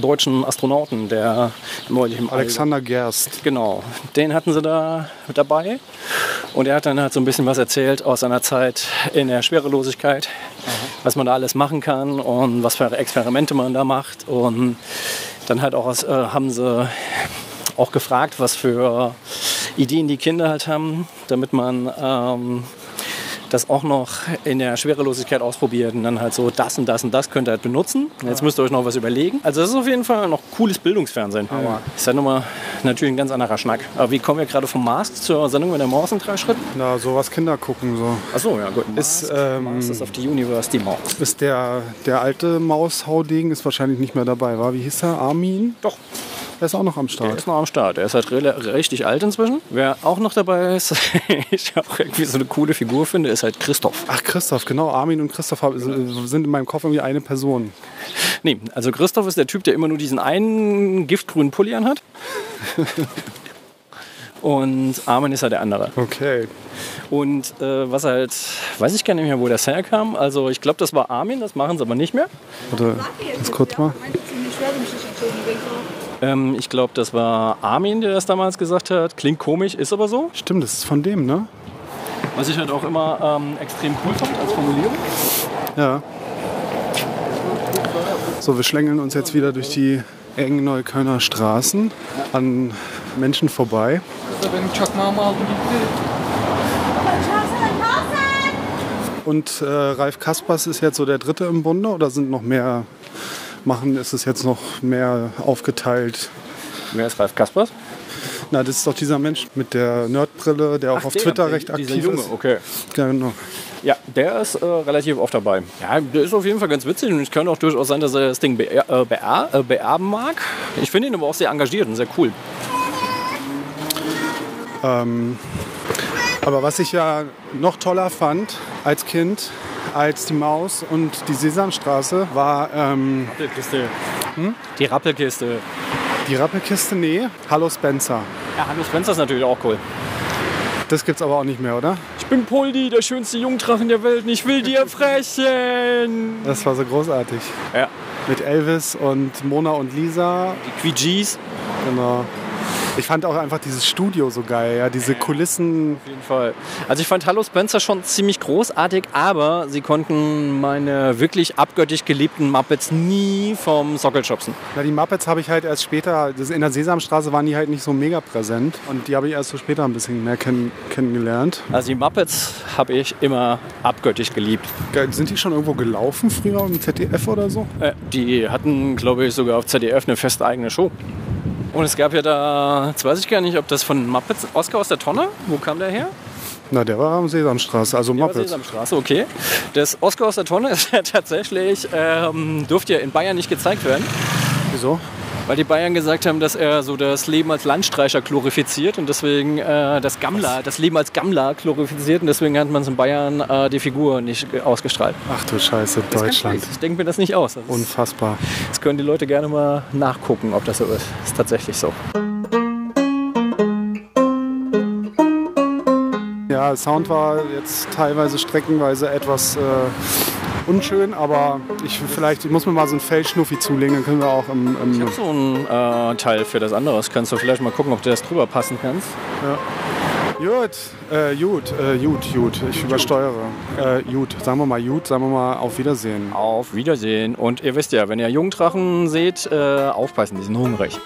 Speaker 1: deutschen Astronauten, der neulich im All-
Speaker 2: Alexander Gerst.
Speaker 1: Genau, den hatten sie da mit dabei. Und er hat dann halt so ein bisschen was erzählt aus seiner Zeit in der Schwerelosigkeit, was man da alles machen kann und was für Experimente man da macht. Und dann halt auch aus, äh, haben sie auch gefragt, was für Ideen die Kinder halt haben, damit man ähm, das auch noch in der Schwerelosigkeit ausprobiert und dann halt so das und das und das könnt ihr halt benutzen. Jetzt müsst ihr euch noch was überlegen. Also das ist auf jeden Fall noch cooles Bildungsfernsehen. Aber ist halt nochmal natürlich ein ganz anderer Schnack. Aber wie kommen wir gerade vom Mars zur Sendung mit der Maus in drei Schritten?
Speaker 2: Na, sowas Kinder gucken so.
Speaker 1: Achso, ja gut.
Speaker 2: Ist,
Speaker 1: Mars,
Speaker 2: ähm,
Speaker 1: Mars ist auf die Universe die Maus.
Speaker 2: Ist der, der alte Maushaudegen ist wahrscheinlich nicht mehr dabei, war? Wie hieß er? Armin?
Speaker 1: Doch,
Speaker 2: Der ist auch noch am Start.
Speaker 1: ist noch am Start. Er ist halt richtig alt inzwischen. Wer auch noch dabei ist, ich auch irgendwie so eine coole Figur finde, ist halt Christoph.
Speaker 2: Ach, Christoph, genau. Armin und Christoph sind in meinem Kopf irgendwie eine Person.
Speaker 1: Nee, also Christoph ist der Typ, der immer nur diesen einen giftgrünen Pulli anhat. Und Armin ist halt der andere.
Speaker 2: Okay.
Speaker 1: Und äh, was halt, weiß ich gar nicht mehr, wo das herkam. Also ich glaube, das war Armin, das machen sie aber nicht mehr.
Speaker 2: Warte, ganz kurz mal.
Speaker 1: Ähm, ich glaube, das war Armin, der das damals gesagt hat. Klingt komisch, ist aber so.
Speaker 2: Stimmt, das ist von dem, ne?
Speaker 1: Was ich halt auch immer ähm, extrem cool fand als Formulierung.
Speaker 2: Ja. So, wir schlängeln uns jetzt wieder durch die engen Neuköllner Straßen an Menschen vorbei. Und äh, Ralf Kaspers ist jetzt so der Dritte im Bunde oder sind noch mehr machen? Ist es jetzt noch mehr aufgeteilt?
Speaker 1: Wer ist Ralf Kaspers?
Speaker 2: Na, das ist doch dieser Mensch mit der Nerdbrille, der auch auf
Speaker 1: der,
Speaker 2: Twitter
Speaker 1: der-
Speaker 2: recht
Speaker 1: dieser
Speaker 2: aktiv
Speaker 1: Junge,
Speaker 2: ist.
Speaker 1: okay.
Speaker 2: Genau.
Speaker 1: Ja, der ist äh, relativ oft dabei. Ja, der ist auf jeden Fall ganz witzig und es kann auch durchaus sein, dass er das Ding äh, äh, beerben mag. Ich finde ihn aber auch sehr engagiert und sehr cool.
Speaker 2: Aber was ich ja noch toller fand als Kind, als die Maus und die Sesamstraße, war ähm,
Speaker 1: Rappelkiste. Die Rappelkiste.
Speaker 2: die Rappelkiste. Nee, Hallo Spencer.
Speaker 1: Ja, Hanno Spencer ist natürlich auch cool.
Speaker 2: Das gibt's aber auch nicht mehr, oder?
Speaker 1: Ich bin Poldi, der schönste Jungdrachen der Welt und ich will dir frechen.
Speaker 2: Das war so großartig.
Speaker 1: Ja,
Speaker 2: Mit Elvis und Mona und Lisa.
Speaker 1: die Queegees.
Speaker 2: Genau. Ich fand auch einfach dieses Studio so geil, ja, diese Kulissen.
Speaker 1: Auf jeden Fall. Also ich fand Hallo Spencer schon ziemlich großartig, aber sie konnten meine wirklich abgöttisch geliebten Muppets nie vom Sockel schubsen.
Speaker 2: Na, die Muppets habe ich halt erst später, das in der Sesamstraße waren die halt nicht so mega präsent und die habe ich erst so später ein bisschen mehr kenn kennengelernt.
Speaker 1: Also die Muppets habe ich immer abgöttisch geliebt.
Speaker 2: Sind die schon irgendwo gelaufen früher im ZDF oder so?
Speaker 1: Äh, die hatten, glaube ich, sogar auf ZDF eine feste eigene Show. Und es gab ja da, jetzt weiß ich gar nicht, ob das von Muppets, Oscar aus der Tonne, wo kam der her?
Speaker 2: Na, der war am Sesamstraße, also Muppets.
Speaker 1: Sesamstraße, okay. Das Oscar aus der Tonne ist ja tatsächlich, ähm, durfte ja in Bayern nicht gezeigt werden,
Speaker 2: Wieso?
Speaker 1: Weil die Bayern gesagt haben, dass er so das Leben als Landstreicher glorifiziert und deswegen äh, das Gammler, das Leben als Gammler glorifiziert und deswegen hat man es in Bayern äh, die Figur nicht ge- ausgestrahlt.
Speaker 2: Ach du Scheiße, Deutschland.
Speaker 1: Ich denke mir das nicht aus. Das, ist,
Speaker 2: Unfassbar.
Speaker 1: das können die Leute gerne mal nachgucken, ob das so ist. Ist tatsächlich so.
Speaker 2: Ja, Sound war jetzt teilweise streckenweise etwas äh, unschön, aber ich vielleicht ich muss mir mal so ein Fellschnuffi zulegen, dann können wir auch im, im
Speaker 1: So ein äh, Teil für das andere. Das kannst du vielleicht mal gucken, ob du das drüber passen kannst.
Speaker 2: Gut, äh, gut, äh, gut, gut, ich übersteuere. Äh, gut, sagen wir mal gut, sagen wir mal auf Wiedersehen.
Speaker 1: Auf Wiedersehen. Und ihr wisst ja, wenn ihr Jungdrachen seht, äh, aufpassen, die sind hungrig.